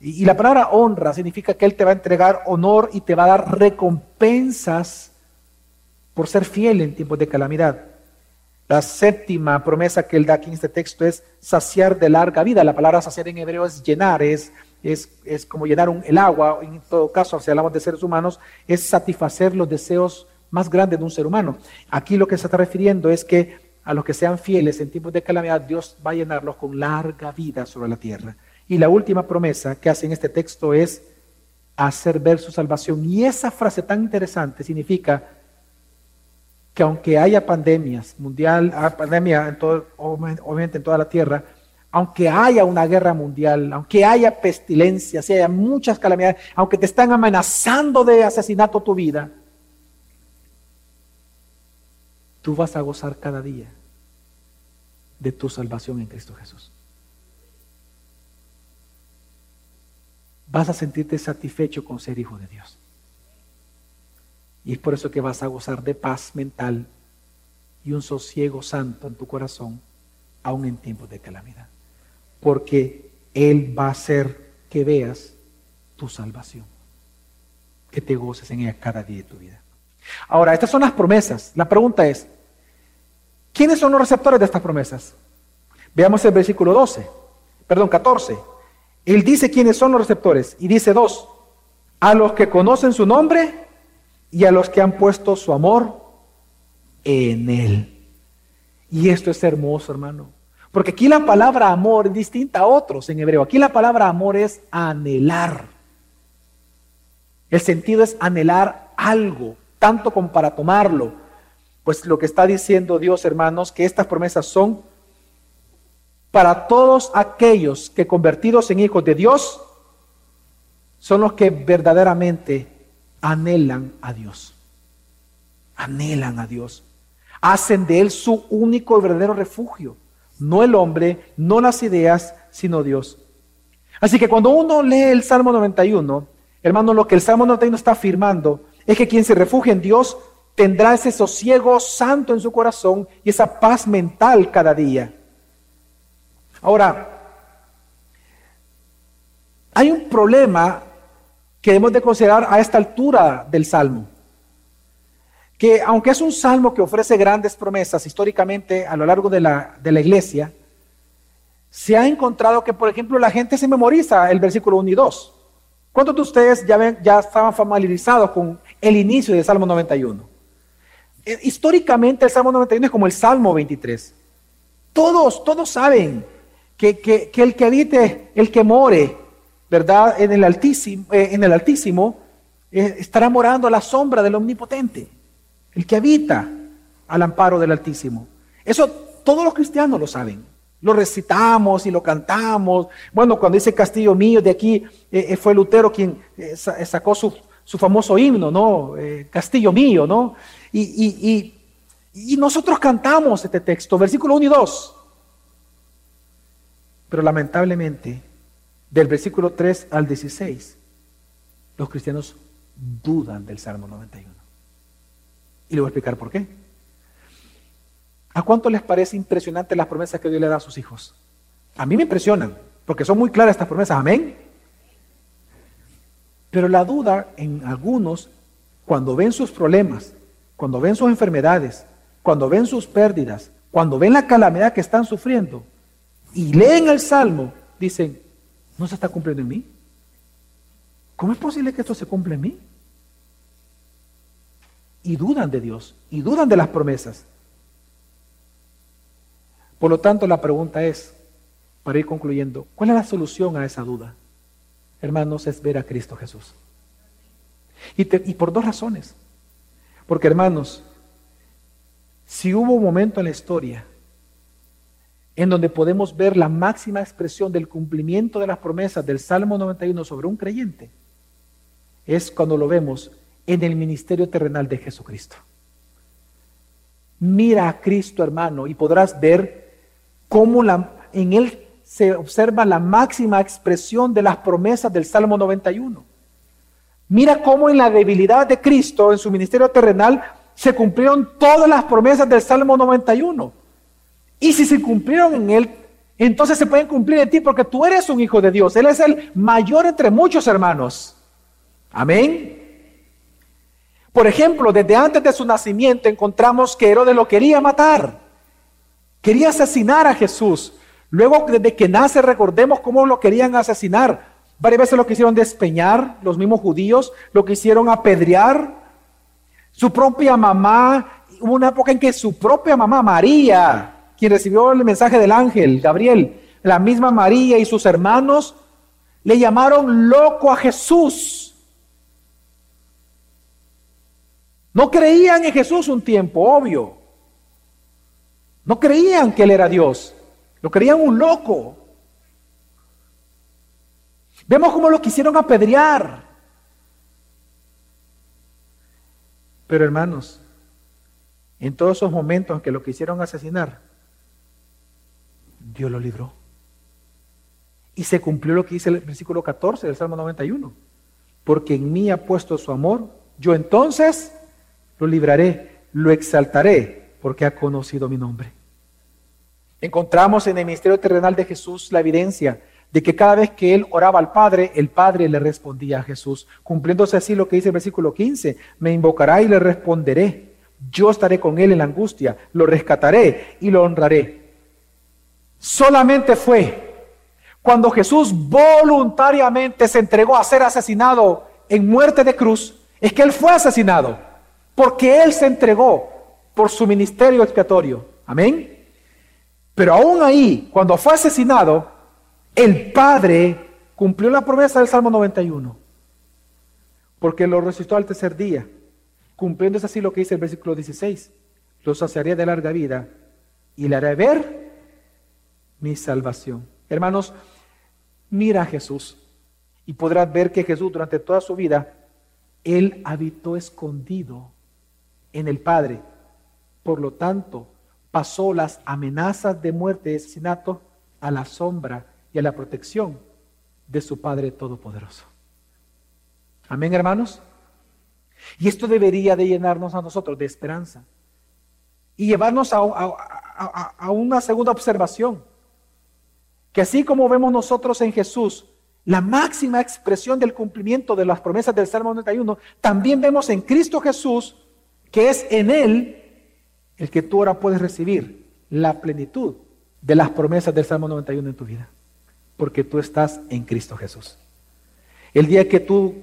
Speaker 1: y, la palabra honra significa que Él te va a entregar honor y te va a dar recompensas por ser fiel en tiempos de calamidad. La séptima promesa que Él da aquí en este texto es saciar de larga vida. La palabra saciar en hebreo es llenar, es, es, es como llenar un, el agua, en todo caso, si hablamos de seres humanos, es satisfacer los deseos más grandes de un ser humano. Aquí lo que se está refiriendo es que a los que sean fieles en tiempos de calamidad, Dios va a llenarlos con larga vida sobre la tierra. Y la última promesa que hace en este texto es hacer ver su salvación. Y esa frase tan interesante significa que aunque haya pandemias, mundial, ah, pandemia en todo, obviamente en toda la tierra, aunque haya una guerra mundial, aunque haya pestilencias, si haya muchas calamidades, aunque te están amenazando de asesinato tu vida, tú vas a gozar cada día de tu salvación en Cristo Jesús. vas a sentirte satisfecho con ser hijo de Dios. Y es por eso que vas a gozar de paz mental y un sosiego santo en tu corazón, aún en tiempos de calamidad. Porque Él va a hacer que veas tu salvación, que te goces en ella cada día de tu vida. Ahora, estas son las promesas. La pregunta es, ¿quiénes son los receptores de estas promesas? Veamos el versículo 12, perdón, 14. Él dice quiénes son los receptores y dice dos, a los que conocen su nombre y a los que han puesto su amor en Él. Y esto es hermoso, hermano. Porque aquí la palabra amor es distinta a otros en hebreo. Aquí la palabra amor es anhelar. El sentido es anhelar algo, tanto como para tomarlo. Pues lo que está diciendo Dios, hermanos, que estas promesas son para todos aquellos que convertidos en hijos de Dios son los que verdaderamente anhelan a Dios. Anhelan a Dios. Hacen de Él su único y verdadero refugio. No el hombre, no las ideas, sino Dios. Así que cuando uno lee el Salmo 91, hermano, lo que el Salmo 91 está afirmando es que quien se refugia en Dios tendrá ese sosiego santo en su corazón y esa paz mental cada día. Ahora, hay un problema que debemos de considerar a esta altura del Salmo. Que aunque es un salmo que ofrece grandes promesas históricamente a lo largo de la, de la iglesia, se ha encontrado que, por ejemplo, la gente se memoriza el versículo 1 y 2. ¿Cuántos de ustedes ya, ven, ya estaban familiarizados con el inicio del Salmo 91? Eh, históricamente el Salmo 91 es como el Salmo 23. Todos, todos saben que, el que habite, el que more, ¿verdad? En el Altísimo, eh, en el altísimo eh, estará morando a la sombra del Omnipotente. El que habita al amparo del Altísimo. Eso todos los cristianos lo saben. Lo recitamos y lo cantamos. Bueno, cuando dice Castillo mío, de aquí eh, fue Lutero quien sacó su, famoso himno, ¿no? Castillo mío, ¿no? Y nosotros cantamos este texto, versículo 1 y 2. Pero lamentablemente, del versículo 3 al 16, los cristianos dudan del Salmo 91. Y le voy a explicar por qué. ¿A cuánto les parece impresionante las promesas que Dios le da a sus hijos? A mí me impresionan, porque son muy claras estas promesas, amén. Pero la duda en algunos, cuando ven sus problemas, cuando ven sus enfermedades, cuando ven sus pérdidas, cuando ven la calamidad que están sufriendo, y leen el Salmo, dicen, ¿no se está cumpliendo en mí? ¿Cómo es posible que esto se cumpla en mí? Y dudan de Dios, y dudan de las promesas. Por lo tanto, la pregunta es, para ir concluyendo, ¿cuál es la solución a esa duda? Hermanos, es ver a Cristo Jesús. Y, y por dos razones. Porque, hermanos, si hubo un momento en la historia en donde podemos ver la máxima expresión del cumplimiento de las promesas del Salmo 91 sobre un creyente, es cuando lo vemos en el ministerio terrenal de Jesucristo. Mira a Cristo, hermano, y podrás ver cómo la, en Él se observa la máxima expresión de las promesas del Salmo 91. Mira cómo en la debilidad de Cristo, en su ministerio terrenal, se cumplieron todas las promesas del Salmo 91. Y si se cumplieron en Él, entonces se pueden cumplir en ti porque tú eres un hijo de Dios. Él es el mayor entre muchos hermanos. Amén. Por ejemplo, desde antes de su nacimiento encontramos que Herodes lo quería matar. Quería asesinar a Jesús. Luego, desde que nace, recordemos cómo lo querían asesinar. Varias veces lo quisieron despeñar, los mismos judíos, lo quisieron apedrear. Su propia mamá, hubo una época en que su propia mamá, María, quien recibió el mensaje del ángel, Gabriel, la misma María y sus hermanos, le llamaron loco a Jesús. No creían en Jesús un tiempo, obvio. No creían que Él era Dios. Lo creían un loco. Vemos cómo lo quisieron apedrear. Pero hermanos, en todos esos momentos en que lo quisieron asesinar, Dios lo libró. Y se cumplió lo que dice el versículo 14 del Salmo 91. Porque en mí ha puesto su amor, yo entonces lo libraré, lo exaltaré, porque ha conocido mi nombre. Encontramos en el ministerio terrenal de Jesús la evidencia de que cada vez que él oraba al Padre, el Padre le respondía a Jesús, cumpliéndose así lo que dice el versículo 15, me invocará y le responderé, yo estaré con él en la angustia, lo rescataré y lo honraré. Solamente fue cuando Jesús voluntariamente se entregó a ser asesinado en muerte de cruz, es que él fue asesinado, porque él se entregó por su ministerio expiatorio. Amén. Pero aún ahí, cuando fue asesinado, el Padre cumplió la promesa del Salmo 91, porque lo resucitó al tercer día, cumpliendo así lo que dice el versículo 16, lo saciaré de larga vida y le haré ver mi salvación. Hermanos, mira a Jesús y podrás ver que Jesús durante toda su vida, él habitó escondido en el Padre. Por lo tanto, pasó las amenazas de muerte y asesinato a la sombra y a la protección de su Padre Todopoderoso. Amén, hermanos. Y esto debería de llenarnos a nosotros de esperanza y llevarnos a, a, una segunda observación, que así como vemos nosotros en Jesús la máxima expresión del cumplimiento de las promesas del Salmo 91, también vemos en Cristo Jesús que es en Él el que tú ahora puedes recibir la plenitud de las promesas del Salmo 91 en tu vida, porque tú estás en Cristo Jesús. El día que tú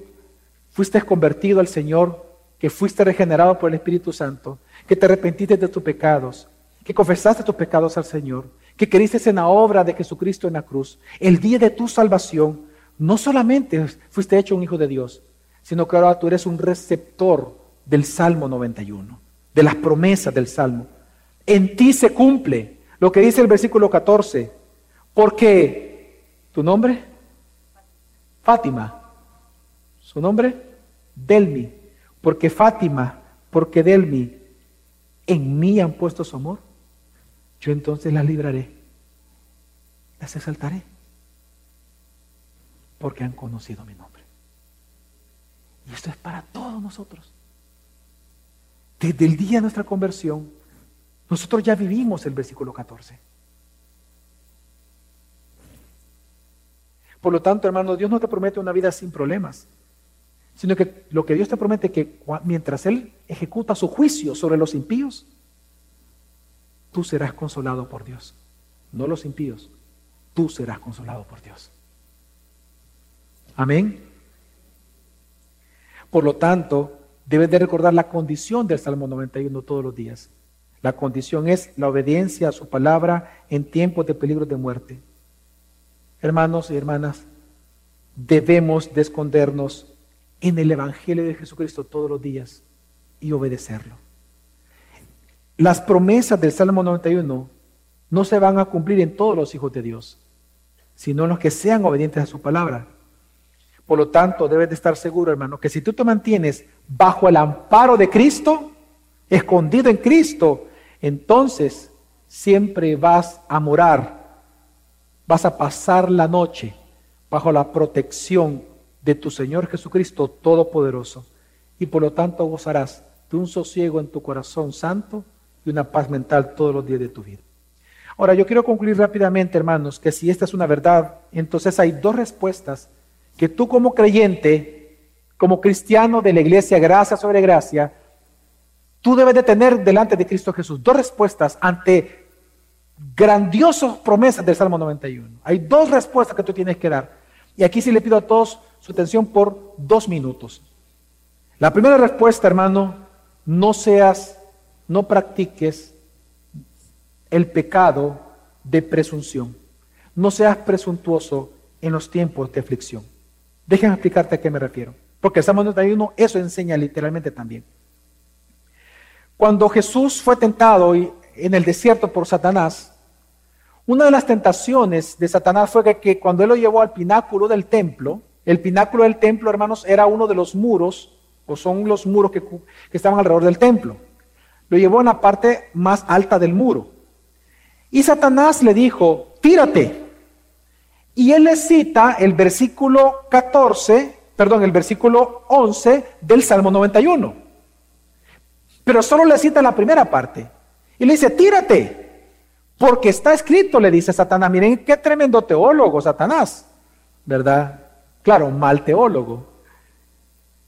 Speaker 1: fuiste convertido al Señor, que fuiste regenerado por el Espíritu Santo, que te arrepentiste de tus pecados, que confesaste tus pecados al Señor, que creíste en la obra de Jesucristo en la cruz, el día de tu salvación, no solamente fuiste hecho un hijo de Dios, sino que ahora tú eres un receptor del Salmo 91 de las promesas del Salmo. En ti se cumple lo que dice el versículo 14, porque tu nombre, Fátima, su nombre, Delmi, porque Fátima, porque Delmi, en mí han puesto su amor, yo entonces las libraré, las exaltaré, porque han conocido mi nombre. Y esto es para todos nosotros. Desde el día de nuestra conversión, nosotros ya vivimos el versículo 14. Por lo tanto, hermano, Dios no te promete una vida sin problemas, sino que lo que Dios te promete es que mientras Él ejecuta su juicio sobre los impíos, tú serás consolado por Dios. No los impíos, tú serás consolado por Dios. Amén. Por lo tanto, Debes de recordar la condición del Salmo 91 todos los días. La condición es la obediencia a su palabra en tiempos de peligro de muerte. Hermanos y hermanas, debemos de escondernos en el Evangelio de Jesucristo todos los días y obedecerlo. Las promesas del Salmo 91 no se van a cumplir en todos los hijos de Dios, sino en los que sean obedientes a su palabra. Por lo tanto, debes de estar seguro, hermano, que si tú te mantienes bajo el amparo de Cristo, escondido en Cristo, entonces siempre vas a morar, vas a pasar la noche bajo la protección de tu Señor Jesucristo Todopoderoso y por lo tanto gozarás de un sosiego en tu corazón santo y una paz mental todos los días de tu vida. Ahora, yo quiero concluir rápidamente, hermanos, que si esta es una verdad, entonces hay dos respuestas que tú como creyente, como cristiano de la iglesia, gracia sobre gracia, tú debes de tener delante de Cristo Jesús. Dos respuestas ante grandiosas promesas del Salmo 91. Hay dos respuestas que tú tienes que dar. Y aquí sí le pido a todos su atención por dos minutos. La primera respuesta, hermano, no seas, no practiques el pecado de presunción. No seas presuntuoso en los tiempos de aflicción. Déjame explicarte a qué me refiero. Porque el Salmo 91 eso enseña literalmente también. Cuando Jesús fue tentado en el desierto por Satanás, una de las tentaciones de Satanás fue que, cuando él lo llevó al pináculo del templo, el pináculo del templo, hermanos, era uno de los muros, o son los muros que estaban alrededor del templo. Lo llevó en la parte más alta del muro. Y Satanás le dijo, tírate. Y él le cita el versículo 14, perdón, el versículo 11 del Salmo 91. Pero solo le cita la primera parte. Y le dice, tírate. Porque está escrito, le dice Satanás. Miren qué tremendo teólogo, Satanás. ¿Verdad? Claro, mal teólogo.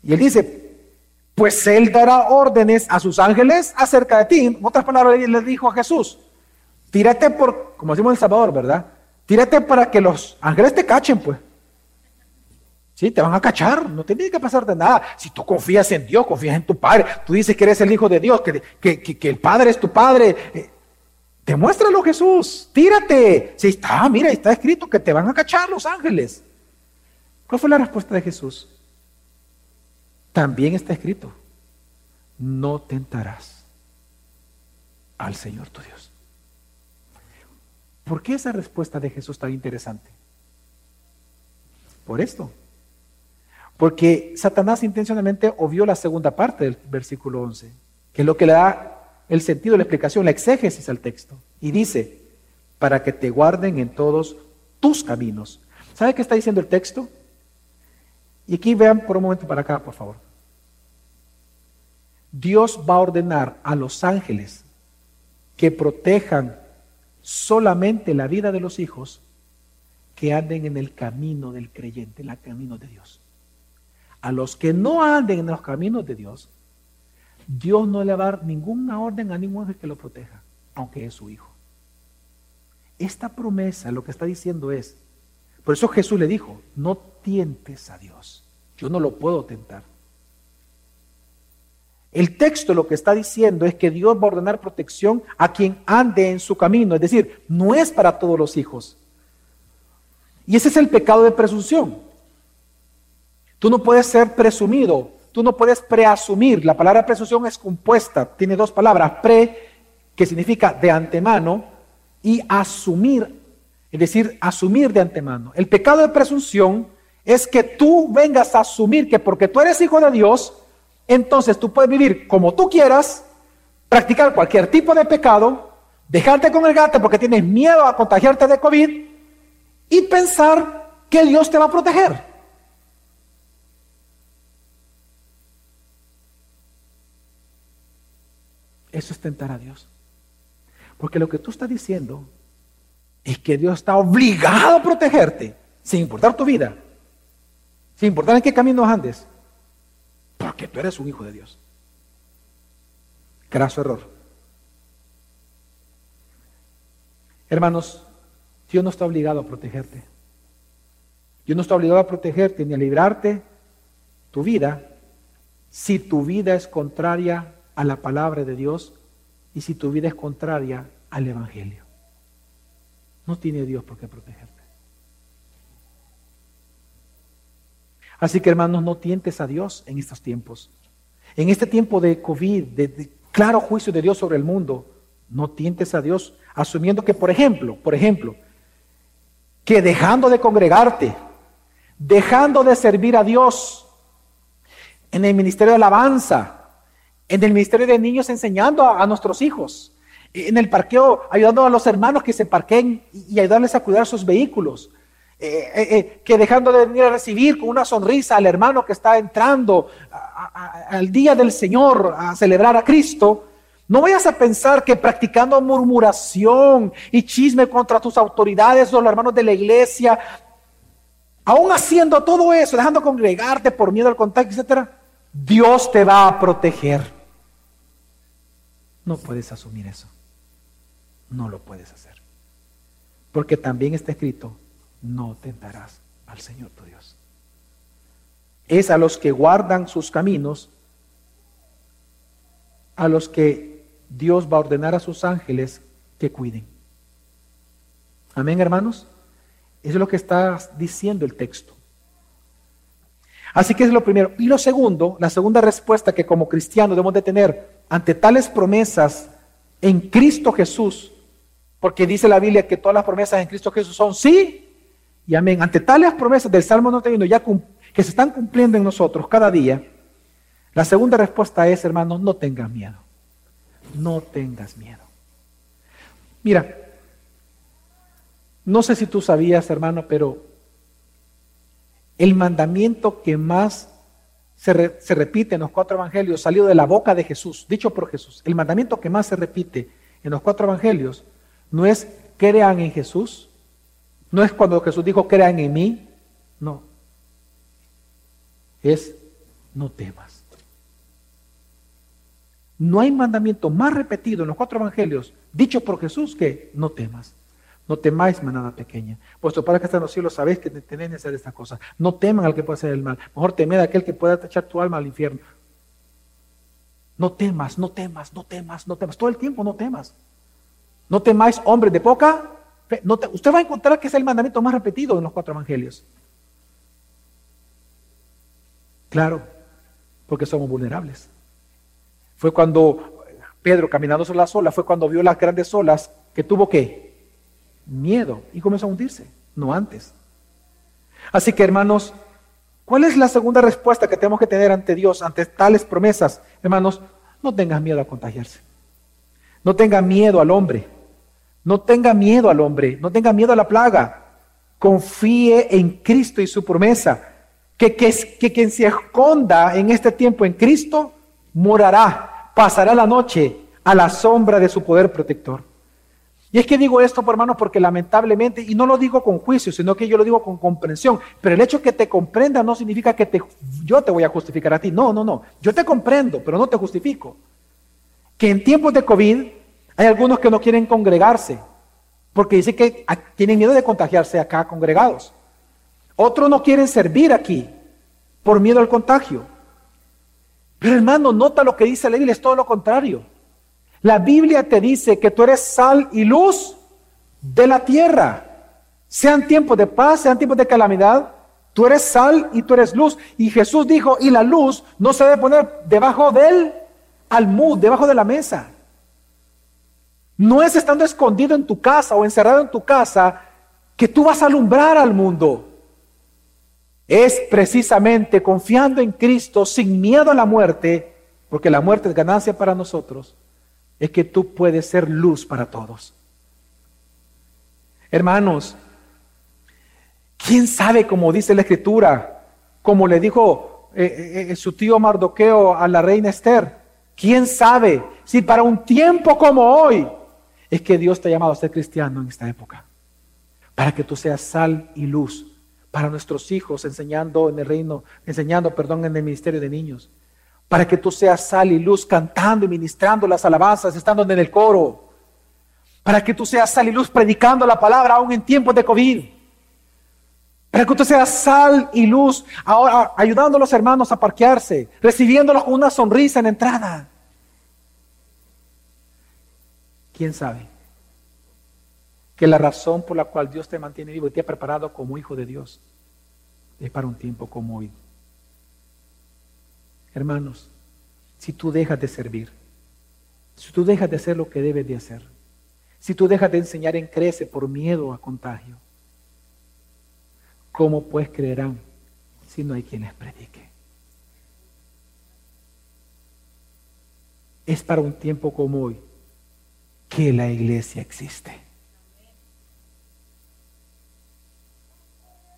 Speaker 1: Y él dice, pues él dará órdenes a sus ángeles acerca de ti. En otras palabras, le dijo a Jesús, tírate por, como decimos en El Salvador, ¿verdad? Tírate para que los ángeles te cachen, pues. Sí, te van a cachar, no tiene que pasarte nada. Si tú confías en Dios, confías en tu Padre, tú dices que eres el Hijo de Dios, que, que, el Padre es tu Padre, eh, demuéstralo Jesús, tírate. Si está, mira, está escrito que te van a cachar los ángeles. ¿Cuál fue la respuesta de Jesús? También está escrito, no tentarás al Señor tu Dios. ¿Por qué esa respuesta de Jesús tan interesante? Por esto. Porque Satanás intencionalmente obvió la segunda parte del versículo 11, que es lo que le da el sentido, la explicación, la exégesis al texto. Y dice, para que te guarden en todos tus caminos. ¿Sabe qué está diciendo el texto? Y aquí vean por un momento para acá, por favor. Dios va a ordenar a los ángeles que protejan solamente la vida de los hijos que anden en el camino del creyente, en el camino de Dios. A los que no anden en los caminos de Dios, Dios no le va a dar ninguna orden a ningún ángel que lo proteja, aunque es su hijo. Esta promesa lo que está diciendo es, por eso Jesús le dijo, no tientes a Dios, yo no lo puedo tentar. El texto lo que está diciendo es que Dios va a ordenar protección a quien ande en su camino, es decir, no es para todos los hijos. Y ese es el pecado de presunción. Tú no puedes ser presumido, tú no puedes preasumir. La palabra presunción es compuesta, tiene dos palabras, pre, que significa de antemano, y asumir, es decir, asumir de antemano. El pecado de presunción es que tú vengas a asumir que porque tú eres hijo de Dios, entonces tú puedes vivir como tú quieras, practicar cualquier tipo de pecado, dejarte con el gato porque tienes miedo a contagiarte de COVID y pensar que Dios te va a proteger. Eso es tentar a Dios. Porque lo que tú estás diciendo es que Dios está obligado a protegerte, sin importar tu vida, sin importar en qué camino andes. Porque tú eres un hijo de Dios. Graso error. Hermanos, Dios no está obligado a protegerte. Dios no está obligado a protegerte ni a librarte tu vida si tu vida es contraria a la palabra de Dios y si tu vida es contraria al Evangelio. No tiene Dios por qué protegerte. Así que hermanos, no tientes a Dios en estos tiempos. En este tiempo de COVID, de, claro juicio de Dios sobre el mundo, no tientes a Dios asumiendo que, por ejemplo, por ejemplo, que dejando de congregarte, dejando de servir a Dios en el ministerio de alabanza, en el ministerio de niños enseñando a, nuestros hijos, en el parqueo ayudando a los hermanos que se parqueen y ayudarles a cuidar sus vehículos. Eh, eh, eh, que dejando de venir a recibir con una sonrisa al hermano que está entrando al día del Señor a celebrar a Cristo, no vayas a pensar que practicando murmuración y chisme contra tus autoridades o los hermanos de la iglesia, aún haciendo todo eso, dejando congregarte por miedo al contacto, etc., Dios te va a proteger. No puedes asumir eso. No lo puedes hacer. Porque también está escrito, no tentarás al Señor tu Dios. Es a los que guardan sus caminos, a los que Dios va a ordenar a sus ángeles que cuiden. Amén, hermanos. Eso es lo que está diciendo el texto. Así que es lo primero. Y lo segundo, la segunda respuesta que como cristianos debemos de tener ante tales promesas en Cristo Jesús, porque dice la Biblia que todas las promesas en Cristo Jesús son sí y amén. Ante tales promesas del Salmo 91 ya que se están cumpliendo en nosotros cada día, la segunda respuesta es, hermano, no tengas miedo. No tengas miedo. Mira, no sé si tú sabías, hermano, pero el mandamiento que más se, se, repite en los cuatro evangelios, salido de la boca de Jesús, dicho por Jesús, el mandamiento que más se repite en los cuatro evangelios no es crean en Jesús, no es cuando Jesús dijo, crean en mí. No. Es, no temas. No hay mandamiento más repetido en los cuatro evangelios, dicho por Jesús, que no temas. No temáis, manada pequeña. Vuestro Padre que está en los cielos, sabéis que tenéis que hacer esta cosa. No teman al que puede hacer el mal. Mejor temed a aquel que pueda echar tu alma al infierno. No temas, no temas, no temas, no temas. Todo el tiempo no temas. No temáis, hombres de poca usted va a encontrar que es el mandamiento más repetido en los cuatro evangelios. Claro, porque somos vulnerables. Fue cuando Pedro, caminando sobre las olas, fue cuando vio las grandes olas que tuvo que miedo y comenzó a hundirse, no antes. Así que hermanos, ¿cuál es la segunda respuesta que tenemos que tener ante Dios, ante tales promesas? Hermanos, no tengas miedo a contagiarse. No tengas miedo al hombre. No tenga miedo al hombre, no tenga miedo a la plaga. Confíe en Cristo y su promesa. Que, quien se esconda en este tiempo en Cristo morará, pasará la noche a la sombra de su poder protector. Y es que digo esto, hermanos, porque lamentablemente, y no lo digo con juicio, sino que yo lo digo con comprensión, pero el hecho que te comprenda no significa que te, yo te voy a justificar a ti. No, no, no. Yo te comprendo, pero no te justifico. Que en tiempos de COVID hay algunos que no quieren congregarse porque dice que tienen miedo de contagiarse acá congregados. Otros no quieren servir aquí por miedo al contagio. Pero hermano, nota lo que dice la Biblia, es todo lo contrario. La Biblia te dice que tú eres sal y luz de la tierra. Sean tiempos de paz, sean tiempos de calamidad, tú eres sal y tú eres luz. Y Jesús dijo, y la luz no se debe poner debajo del almud, debajo de la mesa. No es estando escondido en tu casa o encerrado en tu casa que tú vas a alumbrar al mundo. Es precisamente confiando en Cristo sin miedo a la muerte, porque la muerte es ganancia para nosotros, es que tú puedes ser luz para todos. Hermanos, ¿quién sabe cómo dice la escritura? Como le dijo eh, eh, eh, su tío Mardoqueo a la reina Esther, ¿quién sabe si para un tiempo como hoy es que Dios te ha llamado a ser cristiano en esta época. Para que tú seas sal y luz para nuestros hijos, enseñando en el reino, enseñando, perdón, en el ministerio de niños. Para que tú seas sal y luz cantando y ministrando las alabanzas, estando en el coro. Para que tú seas sal y luz predicando la palabra aún en tiempos de COVID. Para que tú seas sal y luz ahora ayudando a los hermanos a parquearse, recibiéndolos con una sonrisa en entrada. ¿Quién sabe? Que la razón por la cual Dios te mantiene vivo y te ha preparado como hijo de Dios es para un tiempo como hoy. Hermanos, si tú dejas de servir, si tú dejas de hacer lo que debes de hacer, si tú dejas de enseñar en crece por miedo a contagio, ¿cómo pues creerán si no hay quien les predique? Es para un tiempo como hoy que la iglesia existe.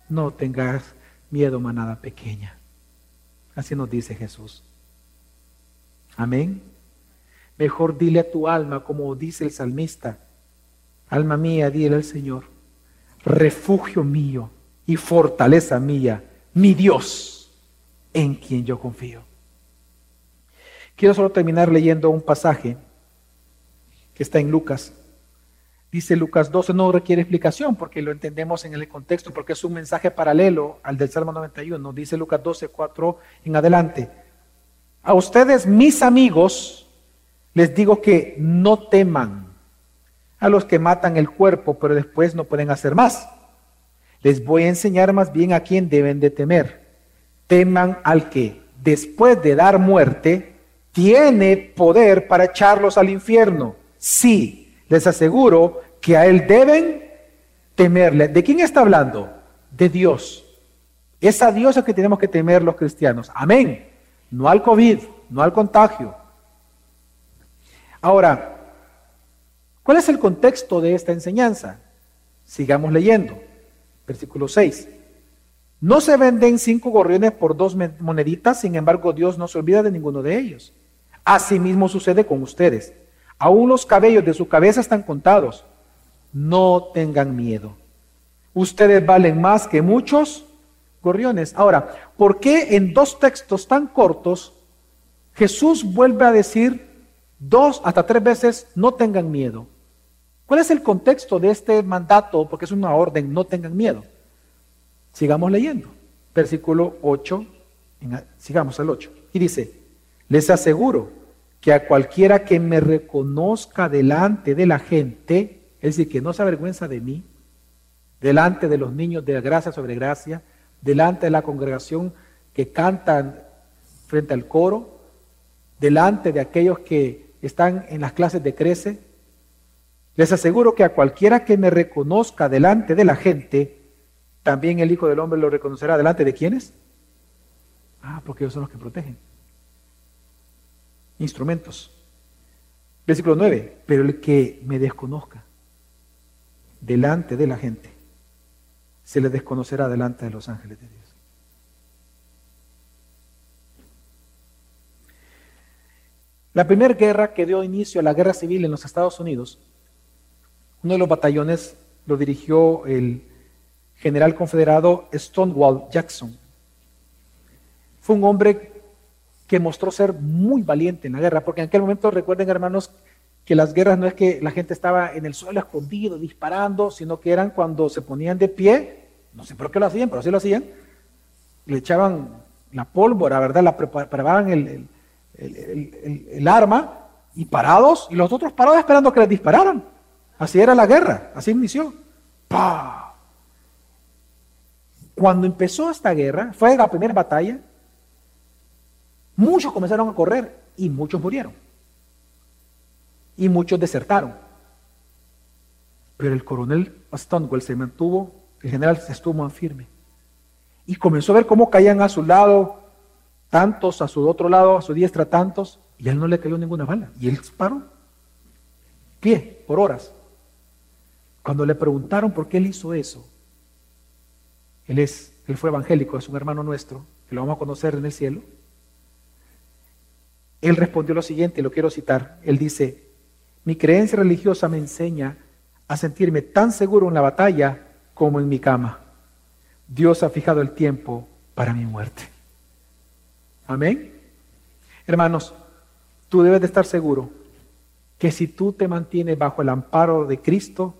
Speaker 1: No tengas miedo, manada pequeña. Así nos dice Jesús. Amén. Mejor dile a tu alma, como dice el salmista, alma mía, dile al Señor, refugio mío y fortaleza mía, mi Dios, en quien yo confío. Quiero solo terminar leyendo un pasaje está en Lucas. Dice Lucas 12, no requiere explicación porque lo entendemos en el contexto, porque es un mensaje paralelo al del Salmo 91. Dice Lucas 12, 4 en adelante. A ustedes, mis amigos, les digo que no teman a los que matan el cuerpo, pero después no pueden hacer más. Les voy a enseñar más bien a quién deben de temer. Teman al que, después de dar muerte, tiene poder para echarlos al infierno. Sí, les aseguro que a Él deben temerle. ¿De quién está hablando? De Dios. Es a Dios a que tenemos que temer los cristianos. Amén. No al COVID, no al contagio. Ahora, ¿cuál es el contexto de esta enseñanza? Sigamos leyendo. Versículo 6. No se venden cinco gorriones por dos moneditas, sin embargo Dios no se olvida de ninguno de ellos. Asimismo sucede con ustedes. Aún los cabellos de su cabeza están contados. No tengan miedo. Ustedes valen más que muchos gorriones. Ahora, ¿por qué en dos textos tan cortos Jesús vuelve a decir dos hasta tres veces, no tengan miedo? ¿Cuál es el contexto de este mandato? Porque es una orden, no tengan miedo. Sigamos leyendo. Versículo 8, sigamos al 8. Y dice, les aseguro que a cualquiera que me reconozca delante de la gente, es decir, que no se avergüenza de mí, delante de los niños de gracia sobre gracia, delante de la congregación que cantan frente al coro, delante de aquellos que están en las clases de crece, les aseguro que a cualquiera que me reconozca delante de la gente, también el Hijo del Hombre lo reconocerá delante de quienes. Ah, porque ellos son los que protegen instrumentos. Versículo 9, pero el que me desconozca delante de la gente, se le desconocerá delante de los ángeles de Dios. La primera guerra que dio inicio a la guerra civil en los Estados Unidos, uno de los batallones lo dirigió el general confederado Stonewall Jackson. Fue un hombre que mostró ser muy valiente en la guerra, porque en aquel momento recuerden hermanos que las guerras no es que la gente estaba en el suelo escondido disparando, sino que eran cuando se ponían de pie, no sé por qué lo hacían, pero así lo hacían, le echaban la pólvora, ¿verdad? La preparaban el, el, arma y parados, y los otros parados esperando que les dispararan. Así era la guerra, así inició. ¡Pah! Cuando empezó esta guerra, fue la primera batalla, Muchos comenzaron a correr y muchos murieron. Y muchos desertaron. Pero el coronel Stonewall se mantuvo, el general se estuvo más firme. Y comenzó a ver cómo caían a su lado tantos, a su otro lado, a su diestra tantos, y a él no le cayó ninguna bala. Y él paró, pie, por horas. Cuando le preguntaron por qué él hizo eso, él, es, él fue evangélico, es un hermano nuestro, que lo vamos a conocer en el cielo. Él respondió lo siguiente, lo quiero citar. Él dice, mi creencia religiosa me enseña a sentirme tan seguro en la batalla como en mi cama. Dios ha fijado el tiempo para mi muerte. Amén. Hermanos, tú debes de estar seguro que si tú te mantienes bajo el amparo de Cristo,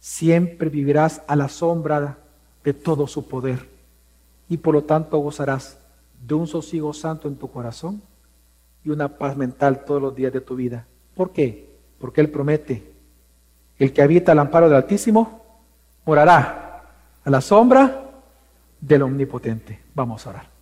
Speaker 1: siempre vivirás a la sombra de todo su poder y por lo tanto gozarás de un sosiego santo en tu corazón y una paz mental todos los días de tu vida. ¿Por qué? Porque Él promete, el que habita al amparo del Altísimo morará a la sombra del Omnipotente. Vamos a orar.